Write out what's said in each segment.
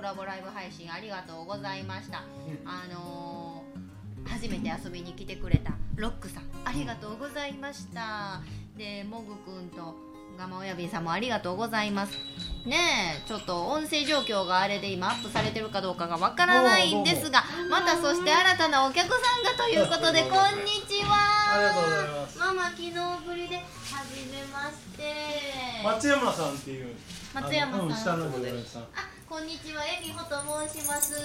コラボライブ配信ありがとうございました、あのー初めて遊びに来てくれたロックさんありがとうございました。でモグくんとガマ親瓶さんもありがとうございます。ねえちょっと音声状況があれで今アップされてるかどうかがわからないんですがまたそして新たなお客さんがということでこんにちは。ありがとうございます。ママ昨日ぶりではじめまして。松山さんっていう松山さんうん下の常連さん。あこんにちはえみほと申します。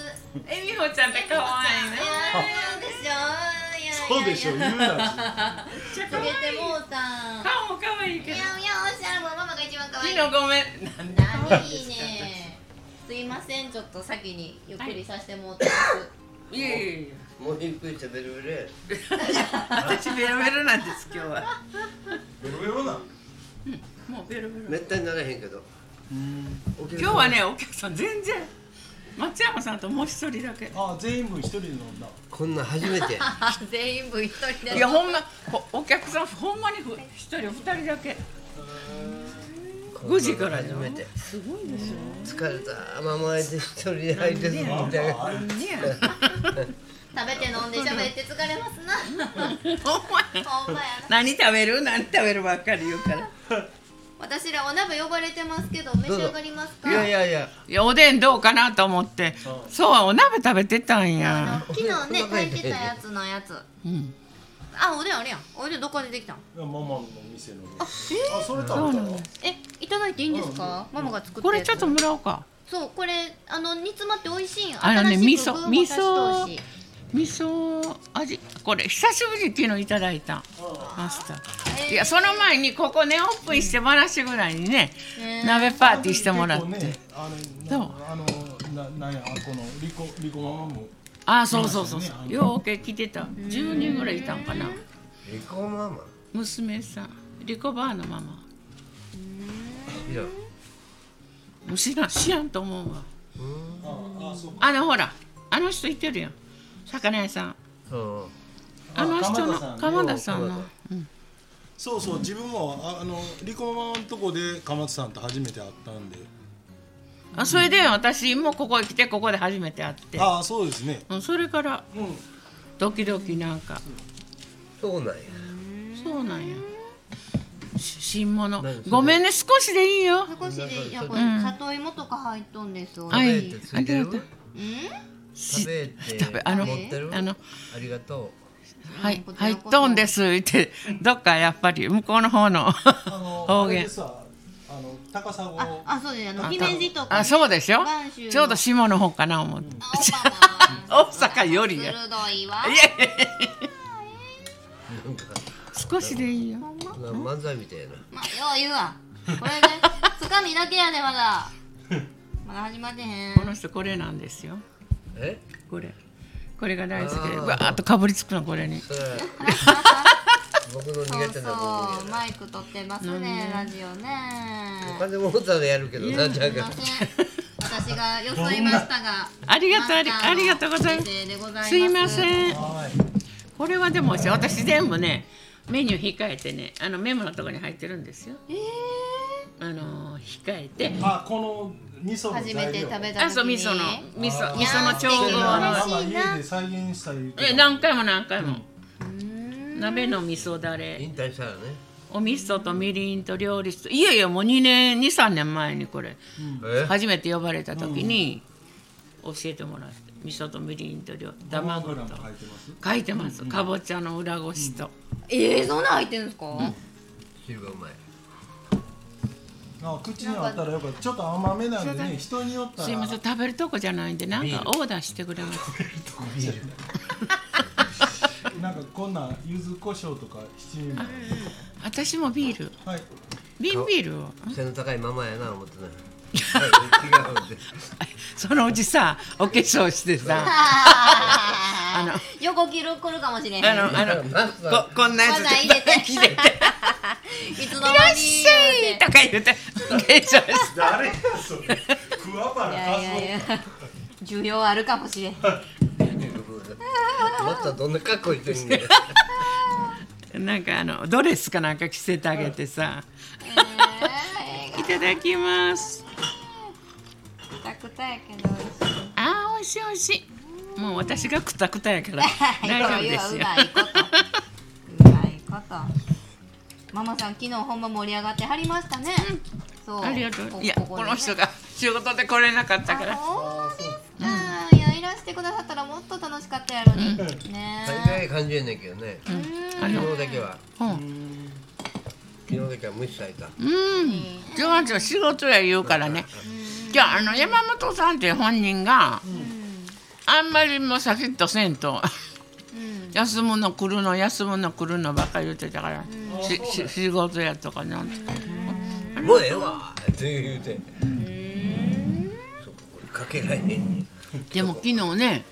えみほちゃんって可愛いね。いやそうでしょいやいやいやそうでしょ言うなしつけてもうたん顔も可愛いけど。いやいやおっしゃるもうママが一番可愛い昨日ごめん。なんで可愛い何？いいねすいませんちょっと先にゆっくりさせてもらっていやいやいや。もうゆっくり喋るれ私ベロベロなんです今日は。ベロベロなもうベロベロ。めったにならへんけど今日はねお客さん全然松山さんともう一人だけ。あ全員分一人で飲んだこんなん初めて 全員分一人でいやほんまほお客さんほんまにふ一人二人だけ。5時から初めてすごいですよ。疲れたままで一人で入ってすみたいな食べて飲んで喋って疲れますな ほんまや。ほんまやな何食べる？何食べるばっかり言うから。私らお鍋呼ばれてますけど召し上がりますか？いやいやいや。いやおでんどうかなと思って。そう。お鍋食べてたんあや。の昨日ね炊いてたやつのやつ。うん。あおでんあれやん。おでんどこでできたん？いやママの店のあそれ食べたの？えいただいていいんですか、ママが作ったこれちょっともらおうか。そうこれあの煮詰まって美味しいんあのね味噌具も足し通し味噌味。これ久しぶりっていうのをいただいた。マスタ。ーえー。いやその前にここねオープンして話ぐらいにねね鍋パーティーしてもらって、ねあれどう？なあのななんやあこのリコリコママも。ああそうそうそうそう。ようけ来てた。10人ぐらいいたんかな。リコママ？娘さん。リコバーのママ。いや。もう知らん知らんと思うわ。ああそうか。あのほらあの人いてるやん魚屋さん。うん。あの人のあ鎌田さん鎌田さんの。鎌うん。そうそう自分もああのリコママのとこで鎌田さんと初めて会ったんで。あそれで私もここへ来てここで初めて会って。ああそうですね。うんそれからうん。ドキドキなんか。そうなんや。そうなんや。し新物。何それ？ごめんね少しでいいよ。少しでいやこれうん。里芋とか入っとんですよ、はい。いありがとう食べて食べあの持ってる？あのありがとはいこちらこそ入っとんです言って。どっかやっぱり向こうの方の方言。あ高砂ああそうですあの姫路とか、ね、あそうでしょ？ちょうど下の方かな思って。あ 大阪よりや。鋭いわ。いや少しでいいよ。漫才みたいなまあ、よう言うわ。これねつかみだけやでまだ。まだ始まってへん。この人これなんですよえ？これこれが大好きで。わーっとかぶりつくのこれに。僕の苦手な部そう。分やマイク取ってますねラジオね。お金もったらやるけどなじゃあ。すいません。私が装いましたがありがとうありがとうございます。す。すいません。はい。これはでも私全部ねメニュー控えてねあのメモのところに入ってるんですよ。えー。あの控えて。あこの味噌の初めて食べた時に。あそう味噌の。味噌味噌の調合。の嬉しいななんか家で再現したい言うてたえ何回も何回も、うーん。鍋の味噌だれ。引退したらね。お味噌とみりんと料理酒いやいやもう2年23年前にこれ。え？初めて呼ばれた時に教えてもらって味噌とみりんと料卵と。卵なんか書いてます？書いてます。かぼちゃの裏ごしと、えー、そんなん入ってるんですか、汁がうまいあ口にあったらよかった。ちょっと甘めなんでね人によったらすいません食べるとこじゃないんでなんかオーダーしてくれます。なんかこんなん柚子胡椒とか七味私もビール。はい。瓶ビールを。背の高いままやな思ってない そのうちさお化粧してさ。あの横切る来るかもしれへん。あのあのここんなやつまだ入れて着ててい。つの間にいらっしゃいとか言うて化粧して誰やそれ。桑原いやいやいや。需要あるかもしれん。またどんな格好してんねん。なんかあのドレスかなんか着せてあげてさ。いただきますくたやけど。美味し美味しい美味しい。もう私がくたくたやから。大丈夫ですよ。うまいこと。うまいこと。ママさん昨日ほんま盛り上がってはりましたね、そう。ありがとう。いやこの人が仕事で来れなかったから。あほんまですか、いやいらしてくださったらもっと楽しかったやろに、ね大概感じやねんけどね。あの昨日だけは。う。ん。昨日だけは無視された。うん。上手仕事や言うからねじゃああの山本さんって本人があんまりもうシャキッとせんとうん。休むの来るの休むの来るのばっかり言ってたから、しし仕事やとかなんとかもうええわって言うて。かけられへんにでも昨日ね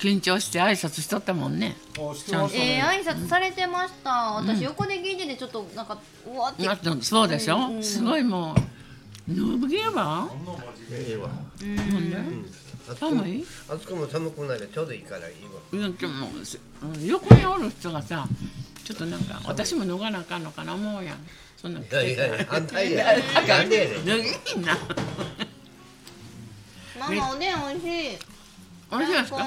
緊張して挨拶しとったもんね。あしてましたえー、ね挨拶されてました。私横で聞いててちょっとなんかうわって。だってそうでしょ、すごいもう脱げばええわなんで？あそこも寒い？あそこも寒くないでちょうどいいからいいわ。いやでもすうん横におる人がさちょっとなんか私も脱がなあかんのかな思うやん。そんなんいやいやいや。反対やなんで。やねん脱げへんな。ママおでん美味しい。美味しいですか？あ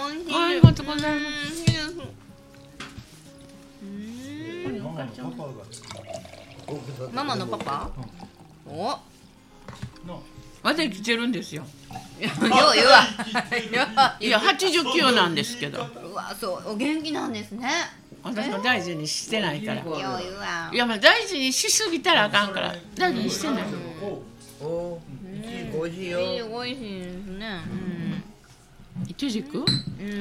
りがとうございます。ママのパパおまだ生きてるんですよ。よう言うわ。いや89なんですけど。うわそうお元気なんですね。私も大事にしてないから。よう言うわ。いやまあ大事にしすぎたらあかんから大事にしてない。おお美味しいよ美味しいですねいちじくうん。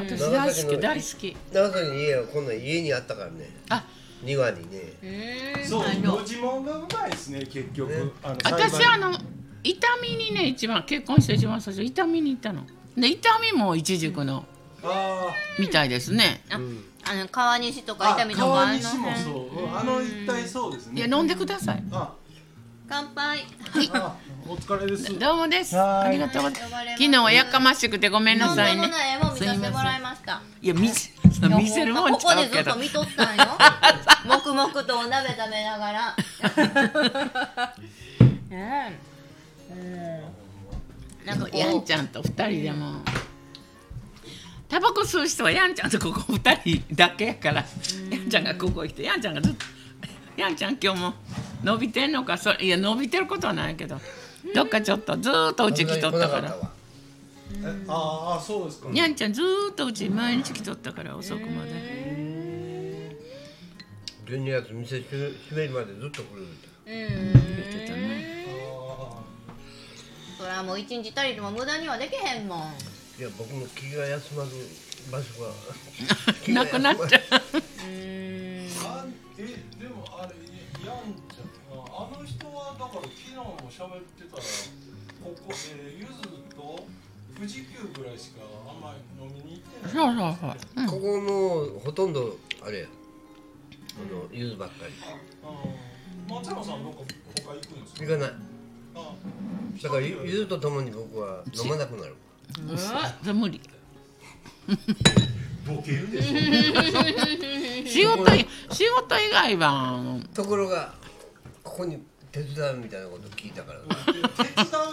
私大好き大好き長崎に家はこん。なん。家にあったからねあ庭にねうん。そうご自問がうまいですね結局私あの痛みにね一番結婚して一番最初痛みに行ったの。で痛みもいちじくのあみたいですね。あうん。あの川西とかあ痛みとか川あの？西もそう。うん。あの一帯そうですね。いや飲んでください。あ。乾杯。あお疲れです。どうもです。はい。ありがとう昨日はやかましくてごめんなさいね。でもない絵も見させてもらいました。いや見せ見せるもんこちゃうけど。こでずっと見とったんよ。黙々とお鍋食べながら。ね えうん。なんかやんちゃんと二人でもタバコ吸う人はやんちゃんとここ二人だけやからやんちゃんがここ来てやんちゃんがずっとやんちゃん今日も伸びてんのかそいや伸びてることはないけどどっかちょっとずーっとうち来とったから。ああそうですか。やんちゃんずーっとうち毎日来とったから遅くまで。12月店閉めるまでずっと来る。うん。言ってたねそれはもう一日たりとも無駄にはできへんもん。いや僕も気が休まる場所が。なくなっちゃう。うん。あえでもあれやんちゃん。ああの人はだから昨日も喋ってたらここえーゆずと富士急ぐらいしかあんまり飲みに行ってない。そうそう。そう、うんここもうほとんどあれや。あのゆずばっかり。あー松山さんどっか他行くんですか？行かない。あだからゆゆずとともに僕は飲まなくなる。それ無理。ボケるでしょ。仕事い仕事以外はところがここに手伝うみたいなこと聞いたから手伝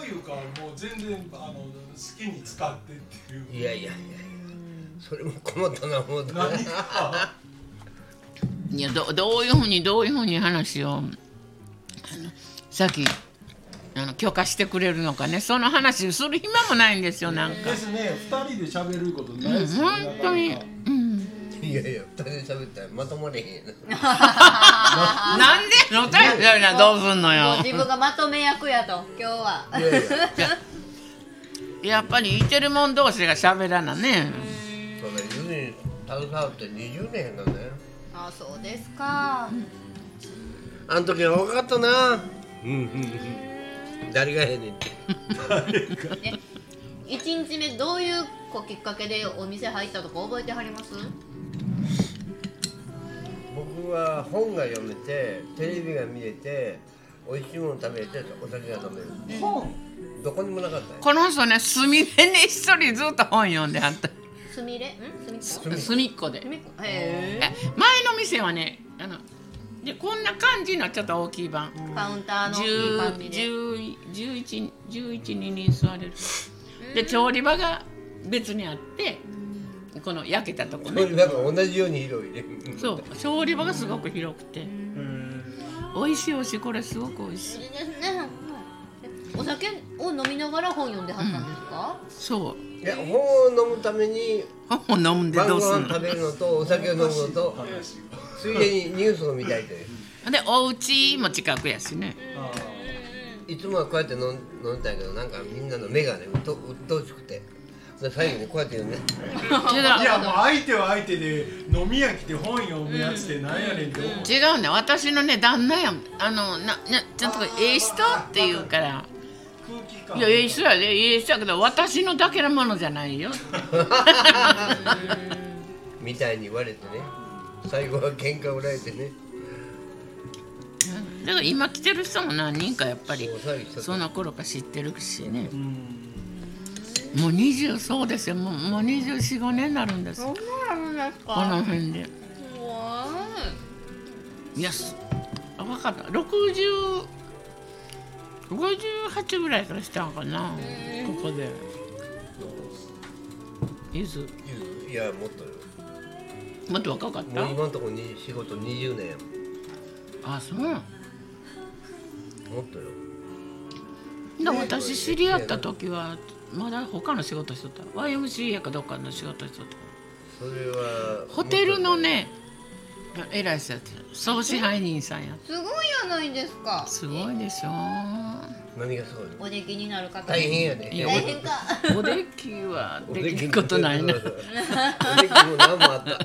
ういうかもう全然あの好きに使ってっていう。いやいやいやいやそれも困ったな思って何か いやどどういうふうにどういうふうに話をあのさっきあの許可してくれるのかね。その話する暇もないんですよなんか。ですね。二人で喋ることないですよ。本当に、うん、いやいや二人で喋ったらまとまれへんやな。なんで？のたいなどうすんのよ。自分がまとめ役やと今日は。いやいや。やっぱりいてるもん同士が喋らなね。そうだゆずに携わって20年だよあそうですか。あの時は若かったな。うんうんうん誰がええねんって。一日目どういうこうきっかけでお店入ったとか覚えてはります？僕は本が読めてテレビが見れて美味しいもの食べれてお酒が飲める。本どこにもなかったよこの人ねすみれね一人ずっと本読んであった。すみれ？ん？すみっこ？隅っこ。で。すみっこ。へえ前の店はねあのでこんな感じのちょっと大きい版。えカウンターの。いい感じで10 11 11人人座れる。で調理場が別にあってこの焼けたとこね。調理場が同じように広いねそう。調理場がすごく広くて。美味しい美味しいこれすごく美味しい。いいですね。お酒を飲みながら本読んではったんですか、そう。いや本を飲むために本を飲んでどうすんの？飯食べるのとお酒を飲むのとついでにニュースを見たいという。でお家も近くやしね。あいつもはこうやって飲ん飲んだけどなんかみんなの目がねうっとうっとうしくて。で最後にこうやって言うね。いやもう相手は相手で飲み屋来て本読むやつってなんやねんって思う。う違うね私のね旦那やん。あのななちゃんとええ人って言うから。空気感。いやええ人やで。ええ人やけど私のだけのものじゃないよ。みたいに言われてね最後は喧嘩売られてね。だから今来てる人も何人かやっぱりその頃から知ってるしね。うん。もう20そうですよ。もうもう245年になるんですそんなのですこの辺で。怖い。やすあ分かった。60 58ぐらいからしたんかな。ここで。ゆず。いやもっとよもっと若かった？もう今のところに仕事20年やあそうもっとよ。で私知り合った時はまだ他の仕事しとった YMCA かどっかの仕事しとったそれはホテルのね偉い人やって総支配人さんやすごいやないですか。すごいでしょ。何がすごいの？お出来になる方。大変やで、いや大変か。おできはおできることないな。おできも何もあった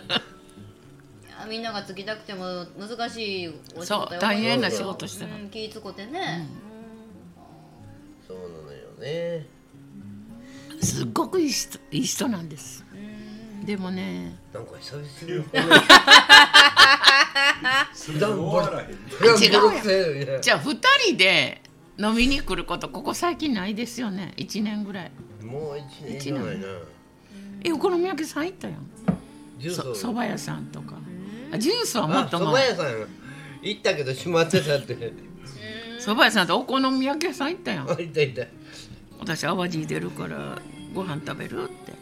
みんながつきたくても難しいお仕そう大変な仕事してた。うん気ぃつこてね、そうなのよね。すっごくいい人いい人なんです。でもねなんか久々に違うじゃあ2人で飲みに来ることここ最近ないですよね。1年ぐらい。もう一年以上な。いなえお好み焼きさん行ったやん。そば屋さんとかあジュースはもっとあそば前屋さん行ったけど閉まってたって。そば屋さんとお好み焼き屋さん行ったやん。あいたいた。私淡路出るからご飯食べるって。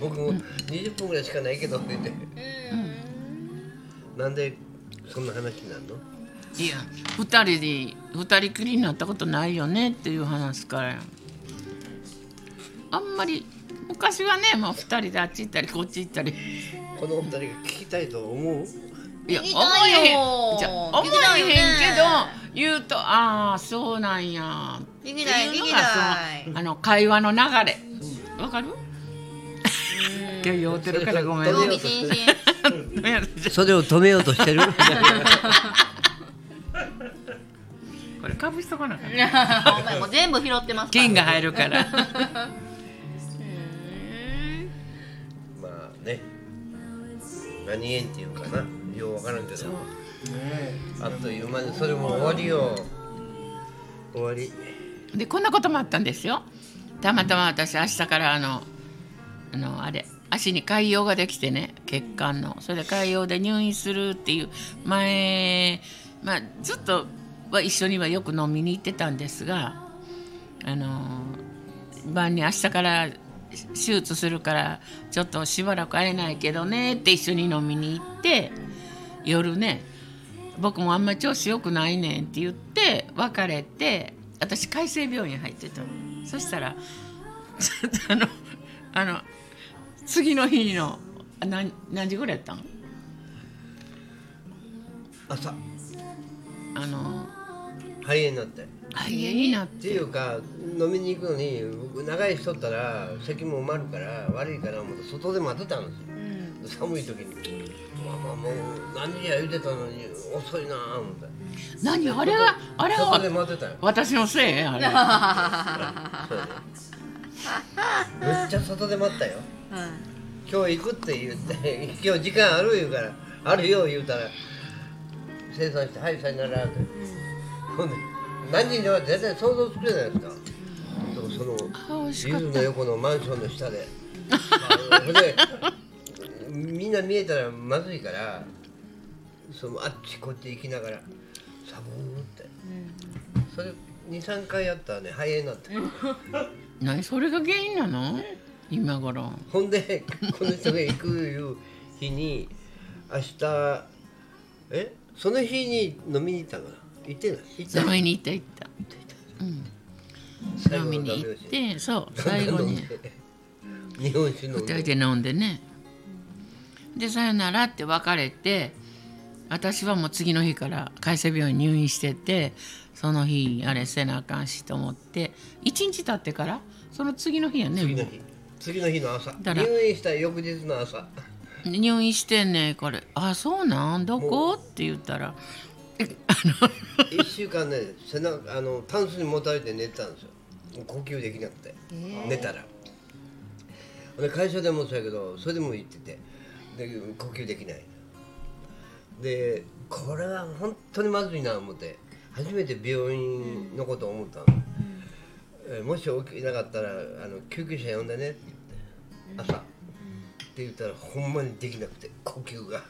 僕も20分ぐらいしかないけどって言って。なんでそんな話になるの？いや2人で二人きりになったことないよねっていう話からあんまり昔はねもう2人であっち行ったりこっち行ったり。このお二人が聞きたいと思う？いや思えへん。じゃ思えへんけど言うとああそうなんや。聞きたい聞きっていうのがたい。そのあの会話の流れ。わかる？今日酔うてるからごめん興ねそれを止めようとしてる？これかぶしとかなあかん お前もう全部拾ってます金が入るから何縁っていうかな。ようわからんけど。あっという間にそれも終わりよ。終わり。でこんなこともあったんですよ。たまたま私明日からあのあのあれ足に潰瘍ができてね血管の。それで潰瘍で入院するっていう前、まあ、ずっとは一緒にはよく飲みに行ってたんですがあの晩に明日から手術するからちょっとしばらく会えないけどねって一緒に飲みに行って夜ね僕もあんまり調子良くないねんって言って別れて私海生病院入ってたの。そしたらちょっとあのあの次の日のあ何何時ぐらいやったん？朝。あの肺炎になってっ肺炎になって。ていうか飲みに行くのに僕長いしとったら席も埋まるから悪いから思って外で待ってたんですよ、寒い時に。まあまあもう何時や言うてたのに遅いなあ思って。何？あれはあれ外では待ってたよ。私のせいあれ。めっちゃ外で待ったよ。今日行くって言って 今日時間ある言うからあるよ言うたら生産して「はいさよなら」って、ほんで何人では絶対想像つくじゃないですか。そのビルの横のマンションの下で。でみんな見えたらまずいからそのあっちこっち行きながらサブーって、それ23回やったらね肺炎になって。何それが原因なの？今頃。ほんでこの人が行くいう日に明日え？その日に飲みに行ったんかな行ってない。行飲みに行った行った。最後飲みに行ってそう最後に。日本酒飲人でで飲んでね。でさよならって別れて私はもう次の日から海星病院入院しててその日あれせなあかんしと思って一日経ってからその次の日やね。次の日。次の日の朝。だから。入院した翌日の朝。入院してんねこれ「あそうなん？どこ?」って言ったら1週間ね背中あのタンスにもたれて寝てたんですよ。呼吸できなくて、寝たら。で会社でもそうやけどそれでも行っててで呼吸できない。でこれは本当にまずいな思って初めて病院のことを思ったの、えもし起きなかったらあの救急車呼んでねって言って朝って言ったらほんまにできなくて呼吸が。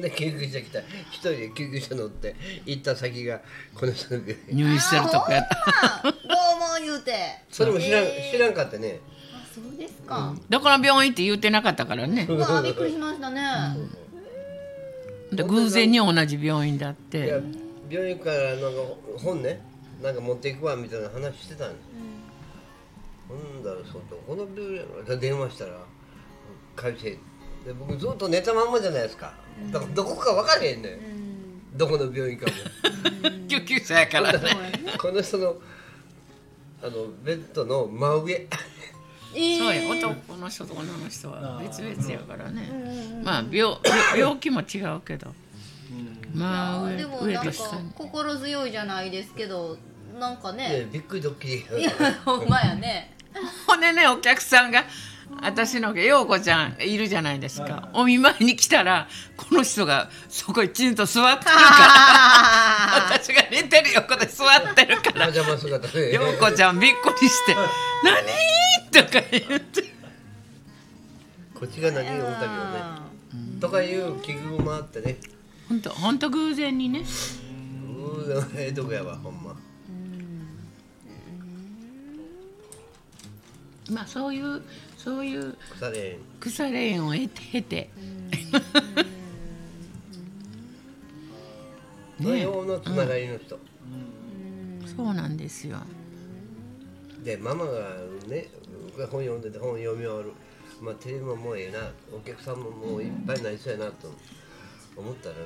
で救急車来た。一人で救急車乗って行った先がこの人の病院入院してるとこやった。どうも言うて。それも知らん、えー。知らんかってね。あそうですか、どこの病院って言うてなかったからね。うわびっくりしましたね、で偶然に同じ病院だっいやて病院からなんか本ねなんか持っていくわみたいな話してたんです、ほんだらそうとこの病院やろ。電話したら会社で僕ずっと寝たまんまじゃないですか。だからどこか分からへんねん、どこの病院かも。救急車やから。ね。この人のあのベッドの真上。えそうや男の人と女の人は別々やからね。まあ病病 病気も違うけど。まあでもなんか心強いじゃないですけどなんかね。ねびっくりドッキリ。いやほんまやね。ほんでねお客さんが私の陽子ちゃんいるじゃないですか、お見舞いに来たらこの人がそこにきちんと座ってるから。私が寝てる横で座ってるから。陽子ちゃんびっくりして「何?」とか言って。こっちが何？を思ったけどねとかいう器具もあってね。本当本当偶然にね。うーええとこやわほんま。まあそういうそういう腐れ腐れ縁を経て。経て土曜のつながりの人、そうなんですよ。でママがね本読んでて本読み終わる。まあテレビももうええな。お客さんももういっぱいになりそうやなと思ったらね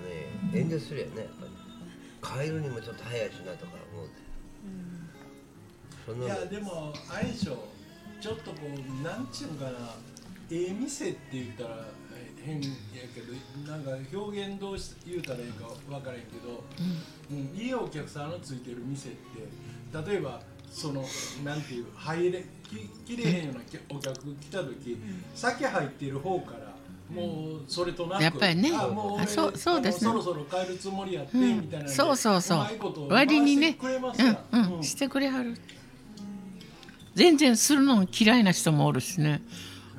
遠慮するよねやっぱり。帰るにもちょっと早いしなとか思うて、そんいやでもあれでしょちょっとこうなんちゅうんかなええ店って言ったらえ変やけどなんか表現どうし言うたらいいか分からへんけど、うん。いいお客さんのついてる店って例えばそのなんていう入れききれへんようなきお客来た時、先入ってる方からもうそれとなくやっぱりね。あもうそうそうですね。そろそろ帰るつもりやって、うんみたいなそうそうそう。割にねうん。うん、してくれはる全然するの嫌いな人もおるしね。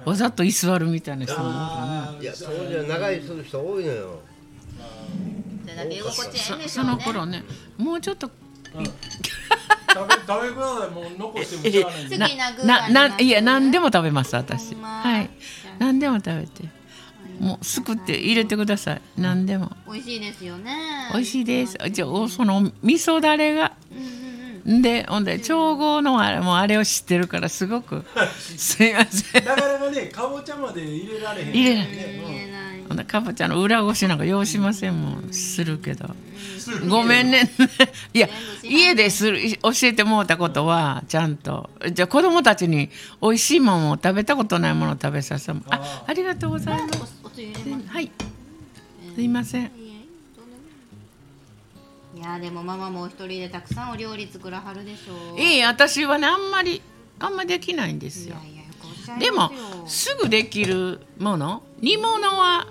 わざと居座るみたいな人もおるあーいや当時は長居する人多いのよ。そその頃ねもうちょっと食べ食べくださいもう残してもしゃあないな具ないや何でも食べます私。はい。何でも食べて。もうすくって入れてください。何でも。美味しいですよね。美味しいです。じゃあおその味噌だれがうんうんうんでほんで調合のあれもあれを知ってるからすごくすいません。なかなかねかぼちゃまで入れられへん入れない。ほんでかぼちゃの裏ごしなんか用しませんもん。するけど。ごめんね。いや家でする教えてもうたことはちゃんと。じゃあ子供たちに美味しいものを食べたことないものを食べさせてもああありがとうございます。はい。すいませんいやでもママもお一人でたくさんお料理作らはるでしょう。いい私はねあんまりあんまできないんですよ。でもますぐできるもの煮物は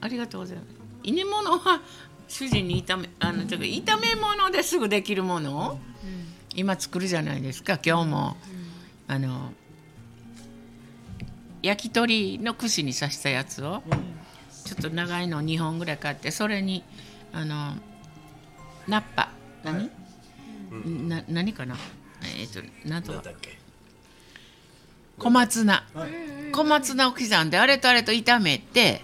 ありがとうございます。煮物は主人に炒めあのちょっと炒め物ですぐできるものを今作るじゃないですか今日も、あの焼き鳥の串に刺したやつをちょっと長いの2本ぐらい買ってそれにあのナッパ。何、な何かな？えっ、となんとか。なんだっけ？小松菜。はい。小松菜を刻んであれとあれと炒めて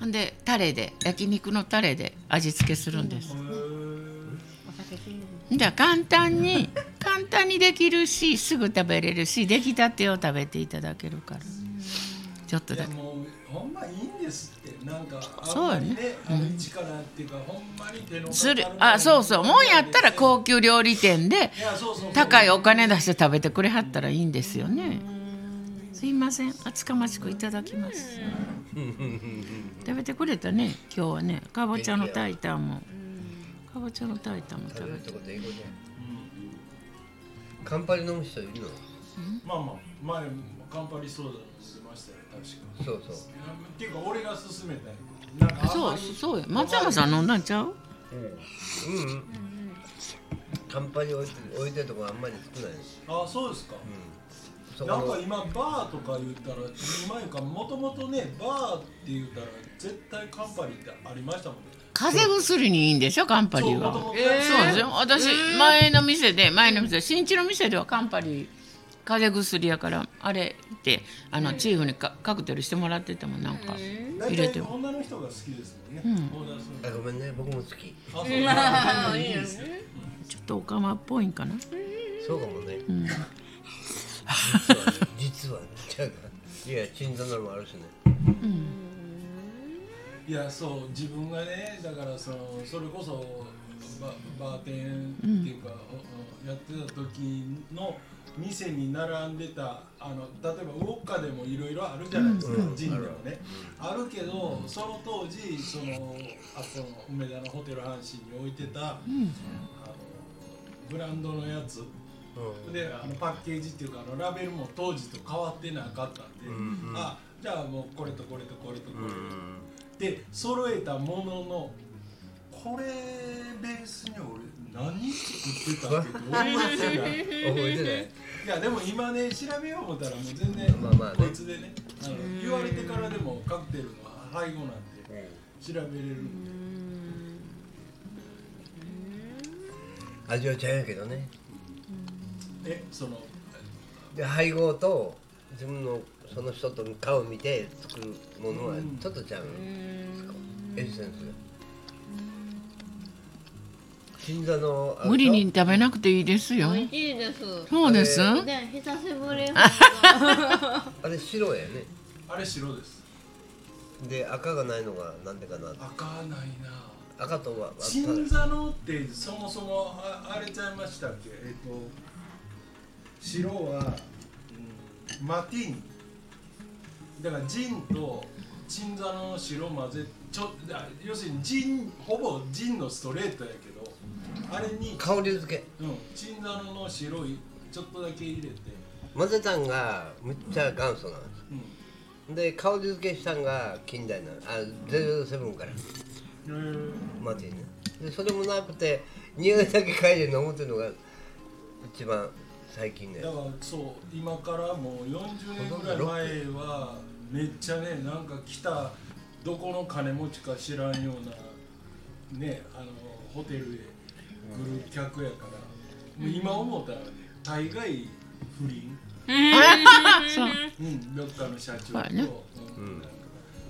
ほんでタレで焼肉のタレで味付けするんです。じゃあ簡単に 簡単にできるしすぐ食べれるし出来たてを食べていただけるから。ちょっとだけほんまいいんですってなんかあそうんやねまりねあの一からっていうかほんまにする。るあそうそう。もんやったら高級料理店で高いお金出して食べてくれはったらいいんですよね。すいません。厚かましくいただきます。食べてくれたね。今日はね。かぼちゃの炊いたんも。かぼちゃの炊いたんも食べて。カンパリ飲む人いるの？まあまあ。前カンパリソーダそうそう。っていうか俺が勧めたよなんかあんそうそうよ松山さん飲んだんちゃう？うん。うん。カンパリ置いて置いてるとこあんまり少ないあそうですか、なんか今バーとか言ったら今いうかもともとねバーって言ったら絶対カンパリってありましたもんね。風邪薬にいいんでしょカンパリは。そうそうですよ私前の店で前の店新地の店ではカンパリ風邪薬やからあれってあのチーフにカカクテルしてもらっててもなんか大入れても。体女の人が好きですもんね、うん。あごめんね。僕も好き。あいいですよちょっとオカマっぽいんかな。そうかもね。うん。実はね実はね。違うかいや鎮座なのもあるしね。いやそう自分がねだからそのそれこそババーテンっていうか、おおやってた時の店に並んでたあの例えばウォッカでもいろいろあるじゃないですか、うん。ジンでもね、あるけどその当時そのあその梅田のホテル阪神に置いてた、あのブランドのやつ。うん。であのパッケージっていうかあのラベルも当時と変わってなかったんで、うん。うん。あじゃあもうこれとこれとこれとこれと、うん。で揃えたもののこれベースに俺何作ってたっけど覚えてない覚えてない。いやでも今ね調べよう思ったらもう全然まあまあね。こいつでね。あの言われてからでもカクテルの配合なんて調べれるん。で味はちゃうんやけどね。えそので配合と自分のその人と顔を見て作るものはちょっとちゃうんですかエッセンス。が鎮座のあ無理に食べなくていいですよ。美味しいです。そうです。あれで、久しぶり。あれ白やね。あれ白です。で赤がないのがなんでかな赤ないな。赤とはあ鎮座のってそもそもああれちゃいましたっけ？えっ、と白は、うん、マティーニ。だからジンと鎮座の白混ぜちょあ要するにジンほぼジンのストレートやけどあれに、香り付けうん、鎮座の白いちょっとだけ入れて、混ぜたんがむっちゃ元祖なんです。うん。で香り付けしたんが近代なあ007から。えー。マティーね。でそれもなくて匂いだけ嗅いで飲むっていうのが一番最近ねだからそう今からもう40年ぐらい前はめっちゃねなんか来たどこの金持ちか知らんようなねあのホテルで来る客やから、もう今思ったらね大概不倫、そううん、どっかの社長と、はいね。うん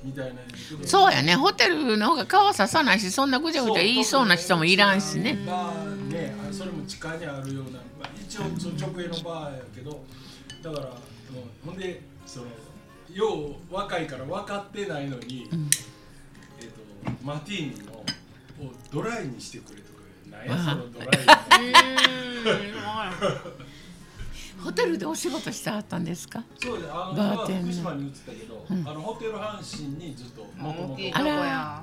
みたいな。そうやね。ホテルの方が顔ささないしそんなぐちゃぐちゃ言いそうな人もいらんしね。バーねあそれも地下にあるような、まあ、一応その直営のバーやけどだから、うんほんでそのよう若いから分かってないのに、えっとマティーニのをドライにしてくれとかなんやそのドライホテルでお仕事してはったんですか？そうであのバーテン今福島に移ったけど、あのホテル阪神にずっともともと大きいとこや。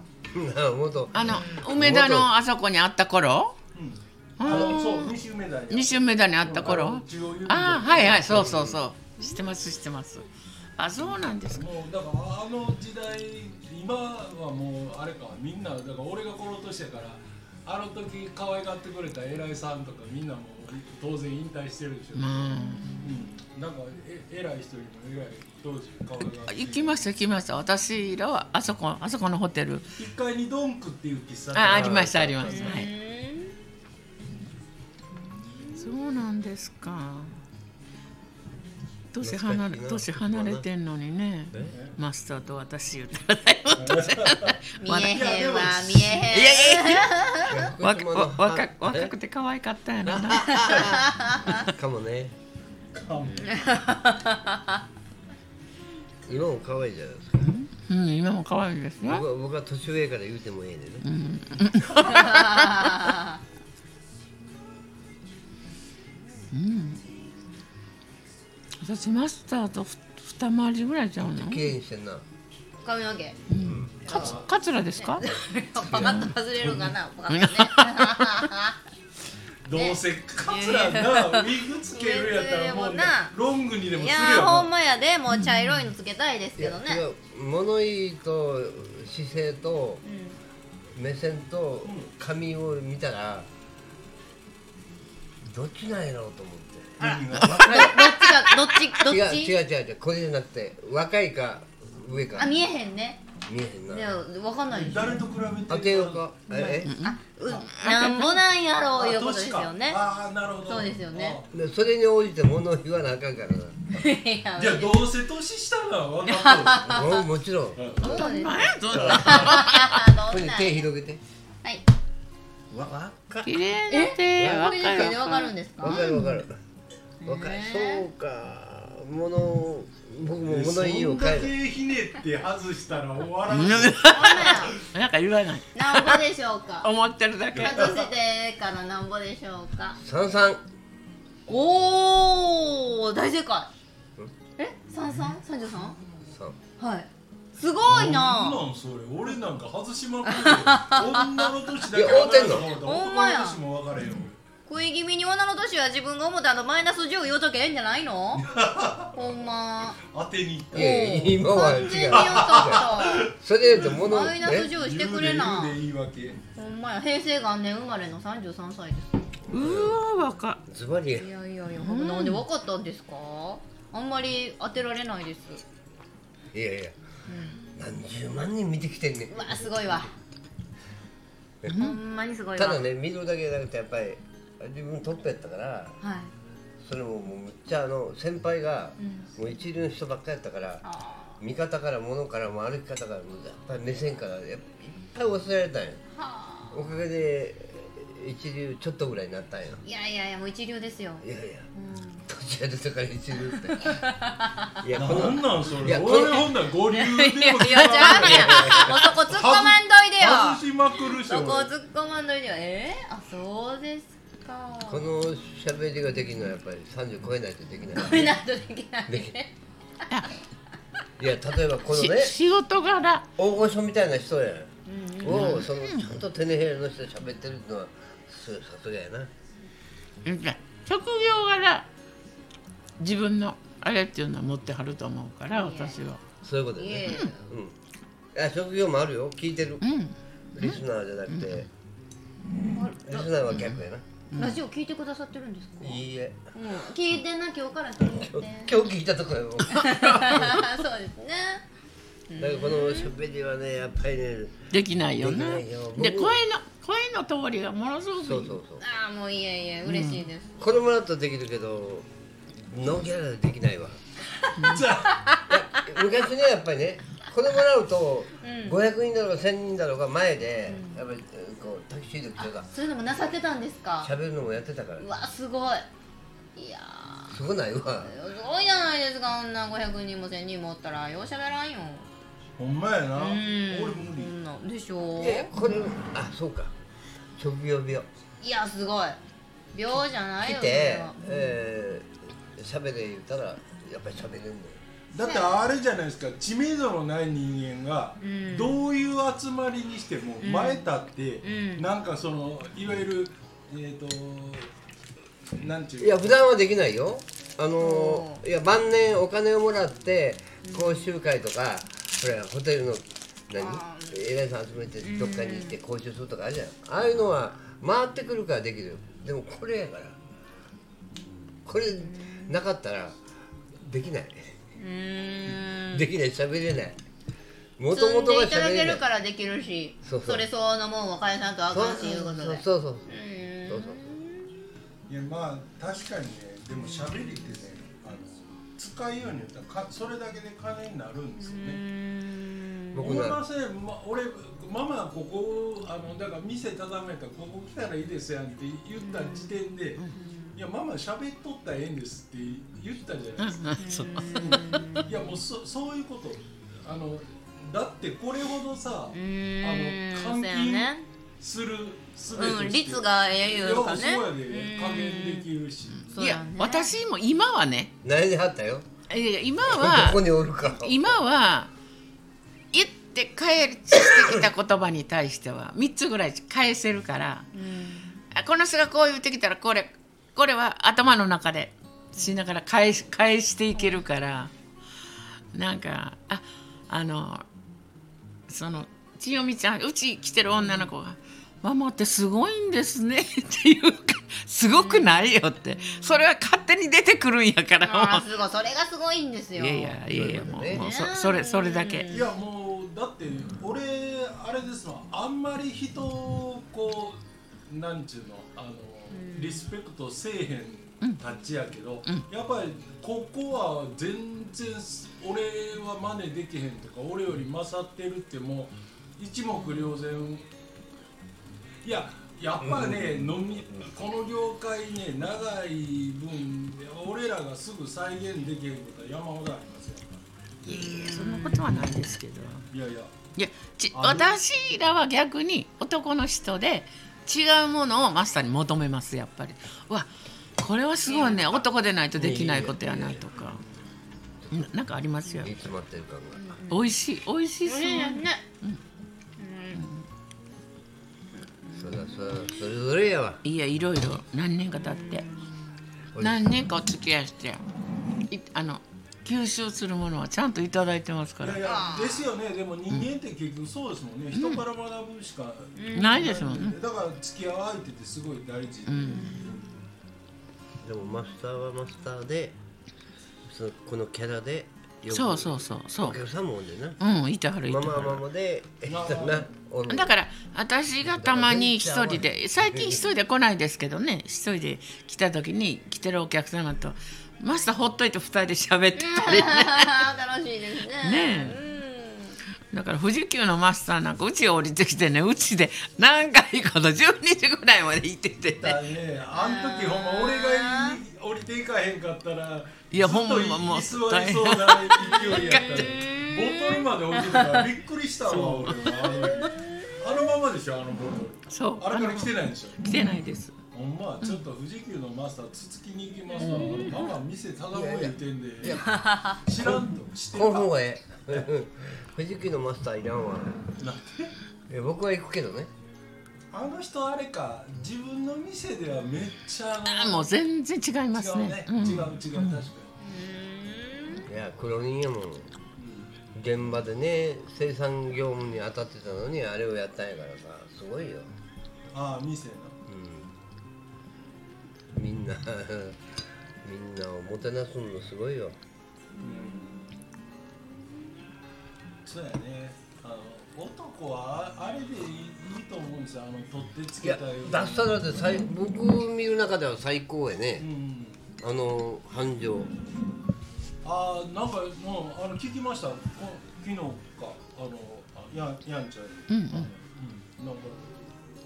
なもっとあの梅田のあそこにあった頃？あのそう西梅田に西梅田にあったあ頃？の中央郵便局ああはいはいそうそうそう。知ってます知ってます。あそうなんですか。もうだからあの時代今はもうあれかみんなだから俺が来ろうとしてからあの時可愛がってくれた偉いさんとかみんなもう当然引退してるでしょ、うん。うん、なんかえ偉い人よりも偉い当時可愛がって。行きました行きました。私らはあそこあそこのホテル。1階にドンクっていう喫茶ああ店りましたありました。うはい。んそうなんですか年離れ年離れてんのにね。えマスターと私言ったらだいぶ年離れ見えへんわ見えいやいへん若くて可愛かったやろな。かもね。かも。今も可愛いじゃないですか。うん今も可愛いです僕よは僕は年上から言うてもええねんね。うん。うん私マスターとふ二回りぐらいちゃうの？綺麗にしてんな。髪の毛。かつカツラですか？パカッと外れるかな？パカッとね。どうせカツラなウィッグつけるやったらもうねいやな。ロングにでもいするよやほんなまやで。もう茶色いのつけたいですけどね。物言いと姿勢とうん。目線と髪を見たらどっちなんやろうと思ってどっちがどっちどっち？違う違う違うこれじゃなくて若いか上か。あ見えへんね。見えへんな。でもわかんないでし。ょ誰と比べて当てようかえあうなんぼなんやろういうことですよね。ああなるほど。そうですよね。えでそれに応じて物を言わなあかんからいやじゃあどうせ年下なのは分かな ももちろん。こっとるそうです何やそん？な手広げて。はい。わ若っ綺麗な手。え？こ若いれだけでわかるんですか？わかるわかる若いねそうか。物僕も物言いをそんだ変えけひねって外した。ら終わらうんんほんまやなんか言わない。なんぼでしょうか？思ってるだけ。外してからなんぼでしょうか？三三。おお大正解。え？三三？三十三三。はい。すごいな。なんそれ？俺なんか外しまくるよ 女の年だけ分かると思ったほんまや男の年も分かれよ食い気味に女の年は自分が思ったのマイナス10言うときゃええんじゃないの？ほんま。当てに。行ったいやいや今は違う。完全によかそれで言うと物ったマイナスね10してくれな。言うで言うで言い訳ほんまや。平成元年生まれの33歳です。うわ若。いズバリ。いやいやいや、なんでわかったんですか？あんまり当てられないです。いやいや。何十万人見てきてんねん。うわすごいわ。え？ほんまにすごいわ。ただね見るだけじゃなくてやっぱり自分トップやったからはい。それももうむっちゃあの先輩がうん。もう一流の人ばっかりやったからあ見方から物からも歩き方からもやっぱり目線からやっぱいっぱい教えられたんやーはあ。おかげで一流ちょっとぐらいになったんやいやいやいやもう一流ですよ、いやいや。うん、年上だから一流って。いやこなんのなんそれ？いやこの俺ほんなら五流でもいやいやちゃうねんもうそこ突っ込まんといでよ。外しまくるしそこ俺突っ込まんといでよ。えー、あそうですか。この喋りができるのはやっぱり30超えないとできない。これなんとできないい。や例えばこのしね仕事柄。大御所みたいな人や。うんをそのちゃんとテネヘルの人で喋ってるのはすさすがやな。職業柄自分のあれっていうのは持ってはると思うからいえ。私は。そういうことね。うん。いや職業もあるよ。聞いてる。うん。リスナーじゃなくて。リスナーは逆やなラジオ聞いてくださってるんですか？いいえ。うん聞いてな今日から聞いて。今日聞いたとこよ。だ かそうですね。らこの喋りはねやっぱりねできないよな。で声の声の通りがものすごくいい。そうそうそう。ああもういえいえ嬉しいです、これもらったらできるけどノーギャラでできないわ。じゃあ。いや昔ねやっぱりねこれもらうとうん。500人だろうが1000人だろうが前でやっぱりこうタクシーで来てたそういうのもなさってたんですか？喋るのもやってたからうわすごい。いやすごないわ。ーすごいじゃないですかあんな500人も1000人もおったらようしゃべらんよ。ほんまやな。うん。俺無そ理んなでしょ？いやこれあそうか。職業病。いやすごい。病じゃないよ来てえー喋れ言ったらやっぱり喋れんのよだってあれじゃないですか。知名度のない人間がうん。どういう集まりにしてもうん。前立ってうん。なんかそのいわゆるえっとなんちゅういや普段はできないよ。あのいや晩年お金をもらって講習会とかほらホテルの何？あ偉いさん集めてどっかに行って講習するとかあるじゃん。ああいうのは回ってくるからできるよ。でもこれやから。これなかったらできないうーん。できない喋れない。もともとがでい。ただけ喋れないるからできるしそうそう。れ相応のもんは返さんとあそうかんしいうことで。そうそうそう。そうそういやまあ確かにねでも喋りってねあの使いように言ったらかそれだけで金になるんですよね。ん。僕な思いません、ま、俺ママここあのだから店畳めたらここ来たらいいですやんって言った時点で、いやママ喋っとったらええんですって言ったじゃないですか。いやもうそそういうこと。あのだってこれほどさうーんあのそうやねするすべうん率がええいうかね。いやそうやでうん加減できるし。いやね。私も今はね。悩んではったよ？いや今どはこにおるか今は言って返してきた言葉に対しては3つぐらい返せるから。あこの人がこう言ってきたらこれこれは頭の中でしながら返し返していけるからなんかああのその千代美ちゃんうち来てる女の子が「ママってすごいんですね」っていうか「すごくないよ」って。それは勝手に出てくるんやからあーすごい。それがすごいんですよ。いやいやいやいやもうねもうそそれそれだけ。いやもうだって俺あれですわ。あんまり人をこうなんちゅうのあの、リスペクトせえへんたちやけど、やっぱりここは全然俺は真似できへんとか俺より勝ってるってもう一目瞭然。いややっぱね、飲みこの業界ね長い分俺らがすぐ再現できへんことは山ほどありますよいやいやそんなことはないですけど。いやいや。いやち私らは逆に男の人で違うものをマスターに求めますやっぱり。うわこれはすごいね。男でないとできないことやなとか。ななんかありますよ。いつまってる感が美味しい美味しそうね。ねそれはそれはそれぞれやわ。いやいろいろ。何年か経って。うん何年かお付き合いして。いあの吸収するものはちゃんといただいてますから。いやいやですよね。でも人間って結局そうですもんね、人から学ぶしかない。ですもんね。だから付き合う相手ってすごい大事、うん。でもマスターはマスターでそのこのキャラでそうそうそうそう。お客さんもおんでな。うんいてはるいてママはるマでえっとなおんだから私がたまに一人で最近一人で来ないですけどね。一人で来た時に来てるお客様とマスターほっといて二人で喋ってたりね。楽しいですねねだから富士急のマスターなんかうち降りてきてねうちで何回かの12時ぐらいまで行っててだからね。あん時ほんま俺が降りていかへんかったらいやほんまもう居座りそうな勢いやったらボトルまで降りてたからびっくりしたわ俺は。あのあのままでしょあのボトそう。ルあれから来てないんでしょ。来てないですほんまちょっと富士急のマスターつつきに行きますわ、ママ店ただも言ってんで。知らんと知ってるこのか方がええ富士急のマスターいらんわ。なんで？僕は行くけどね。あの人あれか自分の店ではめっちゃあもう全然違います違うね。ね、違う違ううん。確かに、いや黒人やもん。現場でね生産業務に当たってたのにあれをやったんやからさすごいよ。ああ店なうんみんな みんなをもてなすのすごいよ。そうやね。あの男はああれでいいいいと思うんですよ。あの取ってつけたように脱サラで最僕見る中では最高やうねん。あの繁盛。ああなんかもうあの聞きました。お昨日か。あのあやんやんちゃんうんうん。うん。なんか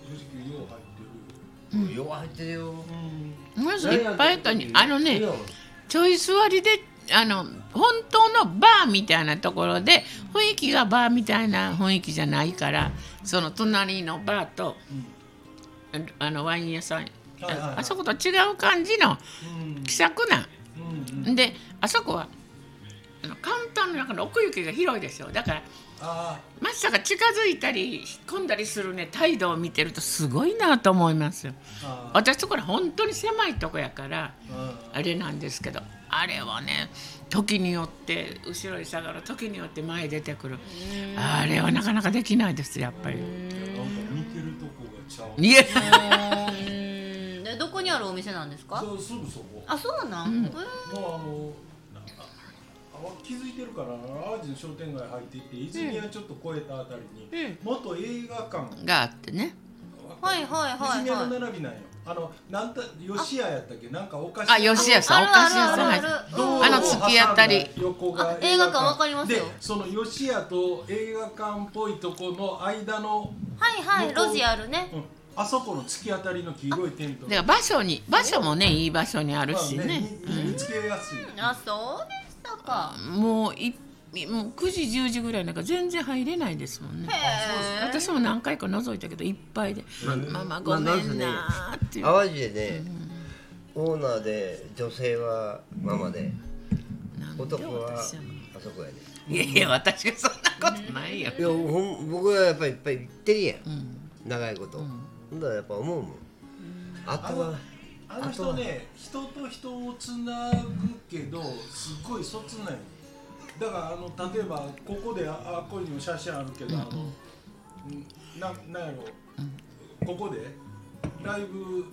富士急よう入ってる。よう入ってるよ。うんまずいっぱいかに。あのねちょい座りであの本当のバーみたいなところで雰囲気がバーみたいな雰囲気じゃないからその隣のバーとうん。あのワイン屋さん。はいはいはい。ああそこと違う感じのうん。気さくな。うんうん。であそこはあのカウンターの中の奥行きが広いですよ。だからあマスターが近づいたり引っ込んだりするね態度を見てるとすごいなと思いますよ。私ところ本当に狭いとこやからああ。れなんですけどあれはね時によって後ろに下がる時によって前に出てくる。あれはなかなかできないですやっぱり。ーなんか似てるとこがちゃう。いや。うん。でどこにあるお店なんですか？そうすぐそこ。あそうなん、うん。えー。もうあのああ気づいてるから淡路の商店街入っていって泉谷ちょっと越えたあたりに、うん。元映画館。があってね。わはいはいはいはい。並びなんよ。あのなんた吉屋やったっけ？なんかお菓子あ吉屋さん。あるお菓子屋さんあの突き当たり。横があ映画館わかりますよ。でその吉屋と映画館っぽいとこの間の、はいはい路地あるね。うん、あそこの突き当たりの黄色いテントだから場所に場所もねいい場所にあるしまあね見見つけやすい、あそう？でしたか。もういもう9時10時ぐらいなんか全然入れないですもんね。私も何回か覗いたけどいっぱいで「まあママごめんな」っていう。淡路でね、オーナーで女性はママでなん。で男はあそこやで。いやいや私がそんなことないよ。いやほん僕はやっぱりいっぱい行ってるやん。うん。長いこと、うん。ほんだらやっぱ思うもん。あとはあの人ね人と人をつなぐけどすっごいそつない。だからあの例えばここでああここにも写真あるけど、あのんななんやろ、ここでライブ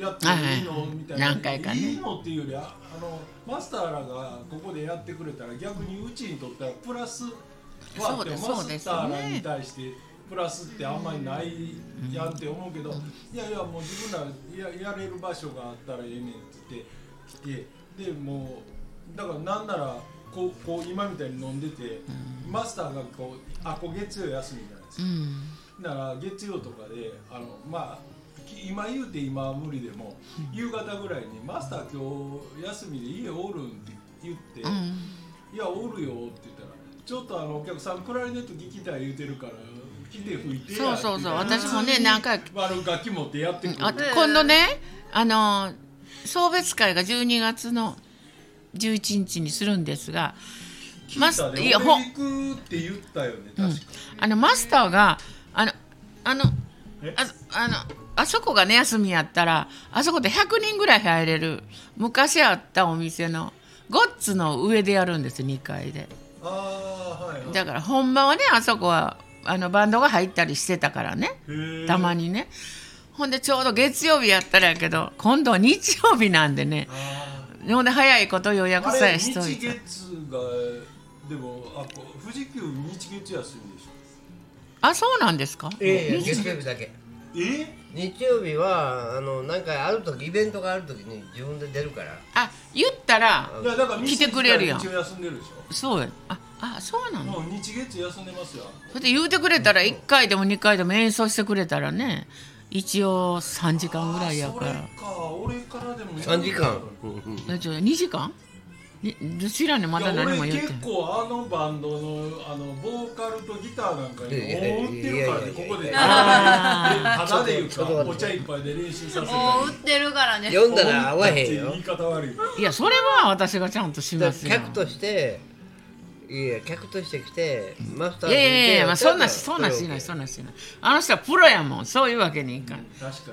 やっていいの、みたいな。何回かね。いいのっていうよりああのマスターらがここでやってくれたら逆にうちにとってはプラスはあってマスターらねに対してプラスってあんまりないやんって思うけど、いやいやもう自分らややれる場所があったらええねんって言って来てでもうだからなんならこうこう今みたいに飲んでて、マスターがこうあこう月曜休みじゃないですか、うん。だから月曜とかであのまあき今言うて今は無理でも、夕方ぐらいに「マスター今日休みで家おるん?」って言って「うん。いやおるよ」って言ったら「ちょっとあのお客さんクラリネット聞きたい言うてるから来て吹いてや」そうそうそう。私もね何回悪楽器持ってやってくるあ今度ねあの送別会が12月の11日にするんですがマス聞いやほ俺行くって言ったよね確かあのマスターがあのあのえ？ああのあそこがね休みやったらあそこで100人ぐらい入れる昔あったお店のゴッツの上でやるんです2階で。ああはいはい。だからほんまはねあそこはあのバンドが入ったりしてたからね。たまにね。ほんでちょうど月曜日やったらやけど今度は日曜日なんでね。あほんで早いこと予ー約さえしとい日て月がでもあ富士急日月休みでしょ。あそうなんですか？ええ月曜日だけ。え？日曜日はあのなんかある時イベントがある時に自分で出るから。あ言ったらいやだから来てくれるやん。一応休んでるでしょ。そうやああそうなのもう日月休んでますよ。それで言うてくれたら1回でも2回でも演奏してくれたらね一応3時間ぐらいやから。あそれか。俺からでも3時間。えちょ2時間？にどちらにまだ何も言って結構あのバンドのあのボーカルとギターなんかにいやいや大売ってるからねここでただで言うちょっと待ってかお茶一杯で練習させたもう売ってるからね読んだら合わへんよ言い方悪いいやそれは私がちゃんとしますよ客としていや客として来てマスターいやいやいや、まあ、そんなそそんなしないそんなしないあの人はプロやもんそういうわけにいかん